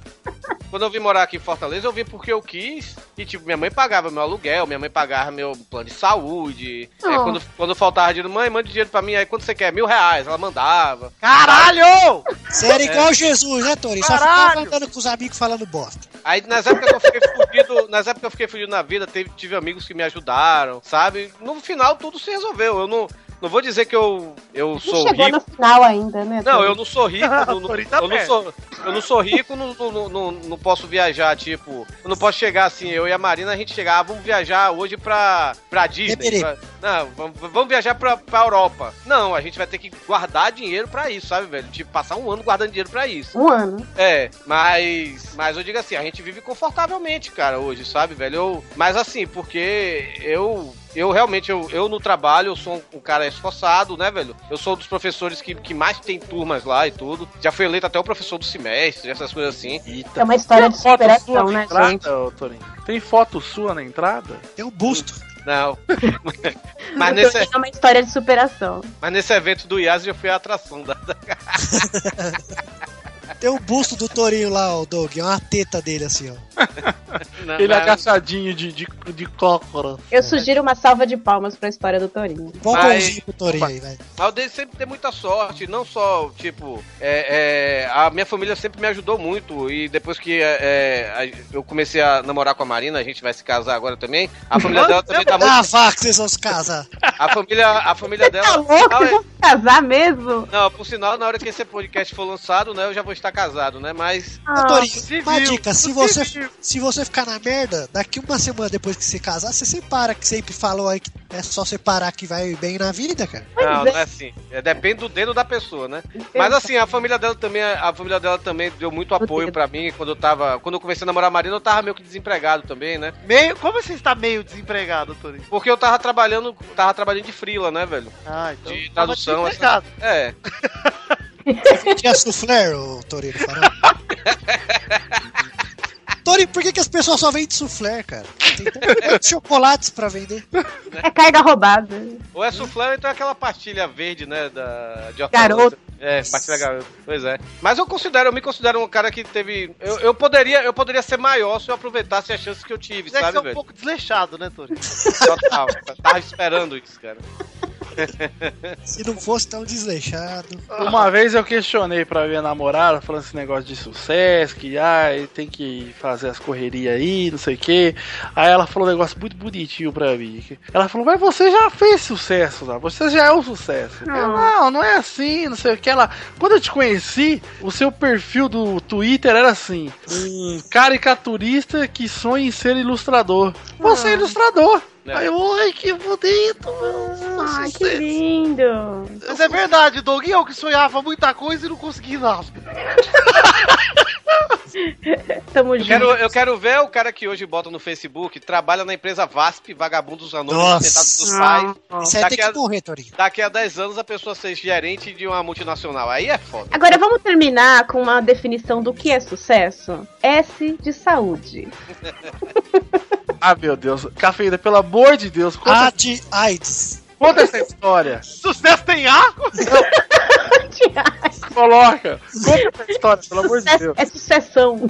quando eu vim morar aqui em Fortaleza, eu vim porque eu quis. E, tipo, minha mãe pagava meu aluguel, minha mãe pagava meu plano de saúde. É, Oh. quando, quando faltava dinheiro, mãe, manda dinheiro pra mim. Aí quando você quer mil reais, ela mandava. Caralho! Você era igual Jesus, né, Torinho? Só ficava andando com os amigos falando bosta. Aí nas épocas que eu fiquei fudido, nas épocas que eu fiquei fudido na vida, teve, tive amigos que me ajudaram, sabe? No final tudo se resolveu. Eu não, não vou dizer que eu, eu Não sou chegou rico. no final ainda, né? Não, eu não sou rico, não, não- Torinho tá eu, não sou, eu não sou rico, não, não, não, não posso viajar, tipo, eu não posso chegar assim, eu e a Marina, a gente chegar, ah, vamos viajar hoje pra, pra Disney. Pra- não, vamos, vamos viajar pra, pra Europa. Não, a gente vai ter que guardar dinheiro pra isso, sabe, velho? Tipo, passar um ano guardando dinheiro pra isso. Um ano. É, mas. Mas eu digo assim, a gente vive confortavelmente, cara, hoje, sabe, velho? Eu, mas assim, porque eu. Eu realmente, eu, eu no trabalho, eu sou um, um cara esforçado, né, velho? Eu sou um dos professores que, que mais tem turmas lá e tudo. Já fui eleito até o professor do semestre, essas coisas assim. É uma história de Tem foto superação, sua na né, entrada, gente? Torinho? Tem foto sua na entrada? Tem um busto. Não. mas, O nesse, é uma história de superação. mas nesse evento do IAS eu fui a atração da. Tem um busto do Torinho lá, o Doug. É uma teta dele assim, ó. Não, Ele mas- agachadinho de, de, de cócora. Eu sugiro uma salva de palmas pra história do Torinho. Bom Mas- pãozinho pro Torinho aí, velho. Mas eu dei sempre ter muita sorte, não só, tipo, é, é, a minha família sempre me ajudou muito. E depois que é, é, a- eu comecei a namorar com a Marina, a gente vai se casar agora também. A família dela também tá Ah, muito. vá que vocês vão se casar. A família, a família dela. Tá louco? Ah, Vocês é- vão se casar mesmo? Não, por sinal, na hora que esse podcast for lançado, né, eu já vou estar casado, né? Mas. Ô, Torinho, uma dica, se você, se você ficar na merda, daqui uma semana depois que você casar, você separa, que sempre falou aí que é só separar que vai bem na vida, cara. Não, não é assim. É, depende do dedo da pessoa, né? Mas assim, a família dela também, a família dela também deu muito apoio pra mim quando eu tava, quando eu comecei a namorar a Marina, eu tava meio que desempregado também, né? Meio, como você está meio desempregado, Torinho? Porque eu tava trabalhando, tava trabalhando de frila, né, velho? Ah, então. De tava tradução, desempregado. É. Tinha soufflé, ô Torinho, falando. Torinho, por que, que as pessoas só vendem soufflé, cara? Tem tantos chocolates pra vender. É carga roubada. Ou é soufflé ou então é aquela pastilha verde, né, da de Garoto. É, pastilha garoto. Pois é. Mas eu considero, eu me considero um cara que teve, eu, eu poderia, eu poderia ser maior se eu aproveitasse as chances que eu tive, Mas é sabe, você é um velho? pouco desleixado, né, Torinho? Total. Eu tava esperando isso, cara. Se não fosse tão desleixado. Uma vez eu questionei pra minha namorada, falando esse negócio de sucesso, que ai, tem que fazer as correrias aí, não sei o que. Aí ela falou um negócio muito bonitinho pra mim. Ela falou, mas você já fez sucesso, né? você já é um sucesso. Eu, não, não é assim, não sei o que. Ela, quando eu te conheci, o seu perfil do Twitter era assim: um caricaturista que sonha em ser ilustrador. Você é ilustrador. É. Aí ai, que bonito. Ai, que lindo. Mas é verdade, Doug, eu que sonhava muita coisa e não consegui nada. Tamo Eu junto. quero, eu quero ver o cara que hoje bota no Facebook, trabalha na empresa VASP, vagabundos anônimos, tentados dos pais. Isso aí tem Daqui que a, morrer, Torinho. daqui a 10 anos a pessoa ser gerente de uma multinacional. Aí é foda. Agora vamos terminar com uma definição do que é sucesso? S de saúde. Ah, meu Deus. Cafeína, pelo amor de Deus, conta, A de AIDS. Conta essa história. Sucesso tem A? Coloca. Conta essa história, pelo amor de Deus. é sucessão.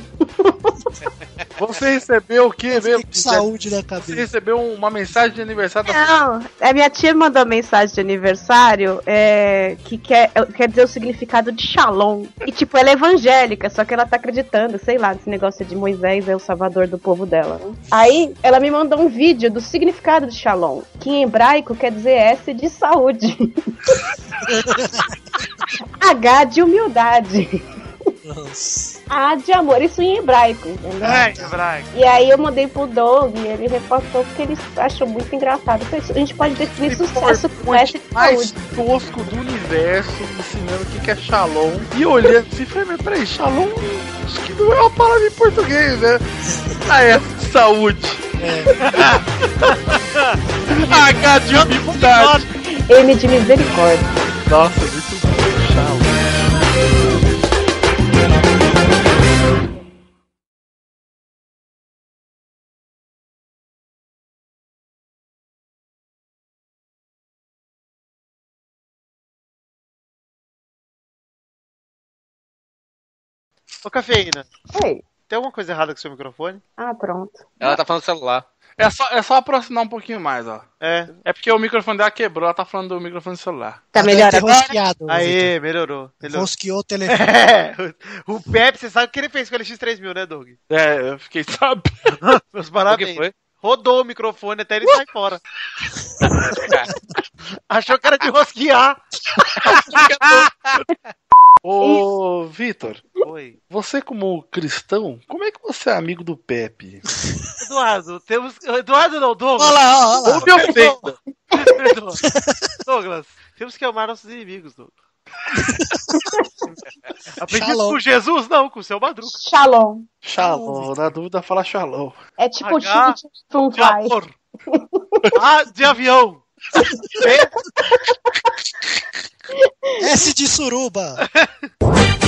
Você recebeu o quê mesmo? Saúde na Você cabeça. recebeu uma mensagem de aniversário da Não, a minha tia mandou mensagem de aniversário é, que quer, quer dizer o significado de Shalom. E, tipo, ela é evangélica, só que ela tá acreditando, sei lá, nesse negócio de Moisés é o salvador do povo dela. Aí, ela me mandou um vídeo do significado de Shalom, que em hebraico quer dizer S de saúde. H de humildade. Nossa. A de amor, isso em hebraico, entendeu? É, hebraico. E aí eu mandei pro Doug e ele reforçou porque ele achou muito engraçado. Falei, A gente pode definir sucesso com S de mais saúde. tosco do universo, ensinando o que é Shalom. E olhando assim, falei, mas peraí, Shalom, que não é uma palavra em português, né? Ah, é, saúde. H de humildade. M de misericórdia. Nossa, muito bom, Ô, Cafeína, Oi. tem alguma coisa errada com o seu microfone? Ah, pronto. Ela tá falando do celular. É só, é só aproximar um pouquinho mais, ó. É. É porque o microfone dela quebrou, ela tá falando do microfone do celular. Tá melhor Deve ter agora? rosqueado, Aê, melhorou. melhorou. Rosqueou o telefone. É, o Pepe, você sabe o que ele fez com o LX3000, né, Doug? É, eu fiquei sabendo. Meus O que parabéns. foi? Rodou o microfone até ele sair fora. Achou que era de rosquear. Ô, Vitor, Oi. você como cristão, como é que você é amigo do Pepe? Eduardo, temos. Eduardo não, Douglas. Olha lá, olha lá. Ou me ofenda. Perdoa. Douglas, temos que amar nossos inimigos, Douglas. Aprendi Shalom. com Jesus? Não, com o seu Madruga. Shalom. Shalom, na dúvida fala shalom. É tipo H chute Fun De Fly. amor. Ah, de avião. S de suruba.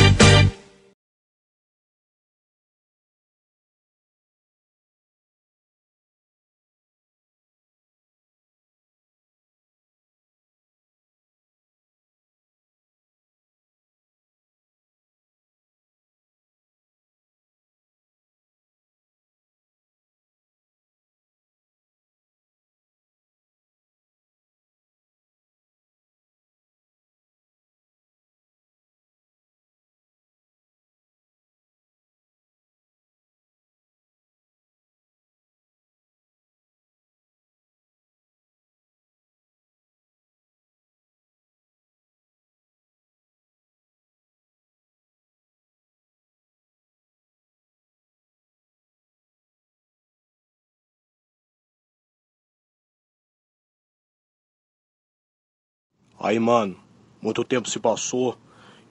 Aí, mano, muito tempo se passou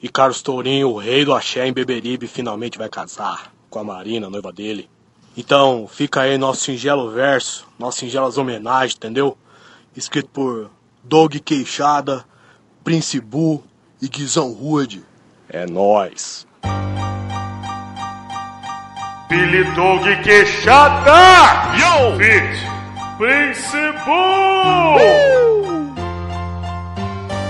e Carlos Tourinho, o rei do axé em Beberibe, finalmente vai casar com a Marina, a noiva dele. Então, fica aí nosso singelo verso, nossas singelas homenagens, entendeu? Escrito por Doug Queixada, Prince Bu e Guizão Rude. É nóis. Billy Dog Queixada! Yo! Fit! Prince Bull!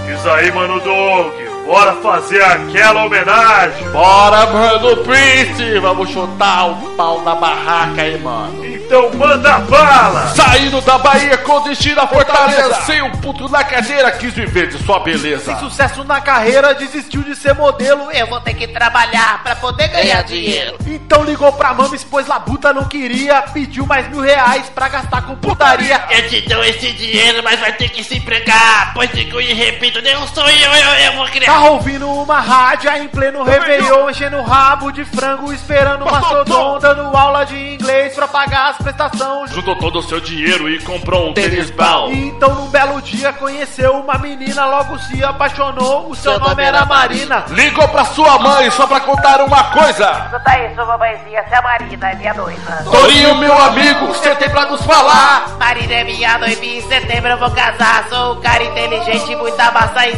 Diz aí, mano Dog, bora fazer aquela homenagem! Bora, mano, Prince! Vamos chutar o pau na barraca aí, mano. Então manda bala! Saindo da Bahia com destino à Fortaleza, sem um puto na cadeira, quis viver de sua beleza. Sem sucesso na carreira, desistiu de ser modelo. Eu vou ter que trabalhar pra poder ganhar dinheiro. Então ligou pra Mames, pois Labuta não queria. Pediu mais mil reais pra gastar com putaria. Eu te dou esse dinheiro, mas vai ter que se empregar. Pois digo e repito, não sou eu, eu, eu vou criar. Tava ouvindo uma rádio em pleno Réveillon, enchendo o rabo de frango, esperando uma Sodom, dando aula de inglês pra pagar as prestações. Juntou todo o seu dinheiro e comprou um tênis bom. Então, num belo dia, conheceu uma menina, logo se apaixonou. O seu, nome era Marina. Ligou pra sua mãe só pra contar uma coisa. Escuta aí, sua mamãezinha, é a Marina, é minha noiva. Torinho, meu amigo, você tem pra nos falar. Marina é minha noiva e em setembro eu vou casar. Sou um cara inteligente, muita massa. E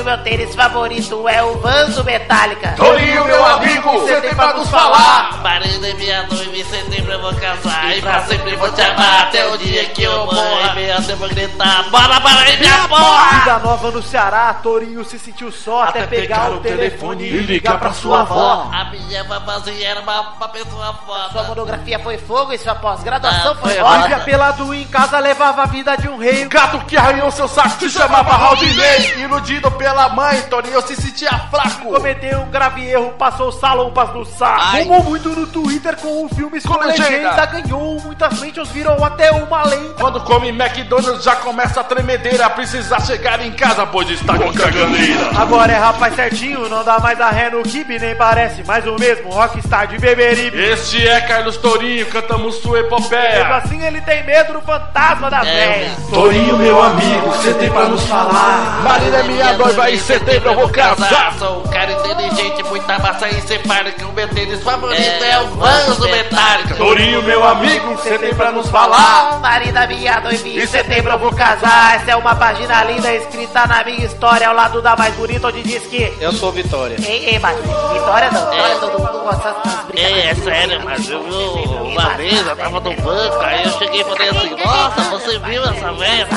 o meu tênis favorito é o Vanzo Metallica. Torinho, meu amigo, você tem pra nos falar. Marina é minha noiva e em setembro eu vou casar. E pra sempre vou te amar até o dia que eu morrer. Minha eu vou gritar, bora, bora aí, minha porra! Vida nova no Ceará, Torinho se sentiu só até, pegar, o telefone e ligar pra sua avó. A minha mamazinha era uma, uma pessoa foda. Sua monografia foi fogo e sua pós-graduação foi Vivia ótima. pelado em casa, levava a vida de um rei. Gato que arranhou seu saco se chamava Raudinei. Iludido pela mãe, Torinho se sentia fraco. Cometeu um grave erro, passou salompas no saco. Ai. Fumou muito no Twitter com o filme com, Com legenda. legenda. Ganhou muitas mentions, virou até uma lenda. Quando come McDonald's já começa a tremedeira. Precisa chegar em casa, pois está com caganeira. Agora é rapaz certinho, não dá mais a ré no kibe, nem parece mais o mesmo rockstar de Beberibe. Este é Carlos Tourinho, cantamos sua Mesmo epopeia. assim ele tem medo do fantasma da velha. Tourinho, meu amigo, você tem pra nos falar. Marina é minha noiva, em setembro eu vou casar. Sou um cara inteligente, muita massa encefálica. O meu tênis favorito é, o Vanzo Metallica. Tourinho, meu amigo, você tem pra nos falar. Marina, minha noiva, em Em setembro eu vou casar. Essa é uma página linda escrita na minha história ao lado da mais bonita, onde diz que. Eu sou Vitória. Ei, ei, mas Vitória não. Vitória todo mundo gosta dessas brincadeiras. É, é sério, mas eu viu uma vez, eu tava no banco, aí eu cheguei e falei assim, nossa, você viu essa velha?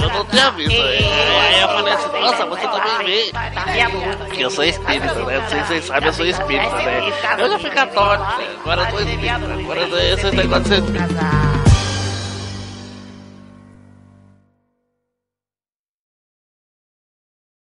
Eu não tinha visto. Aí eu falei assim, nossa, você também Porque eu sou espírita, né? Vocês sabem, eu sou espírita, né? Eu já fui católico, agora eu sou espírita. Agora eu- esse negócio de ser espírita.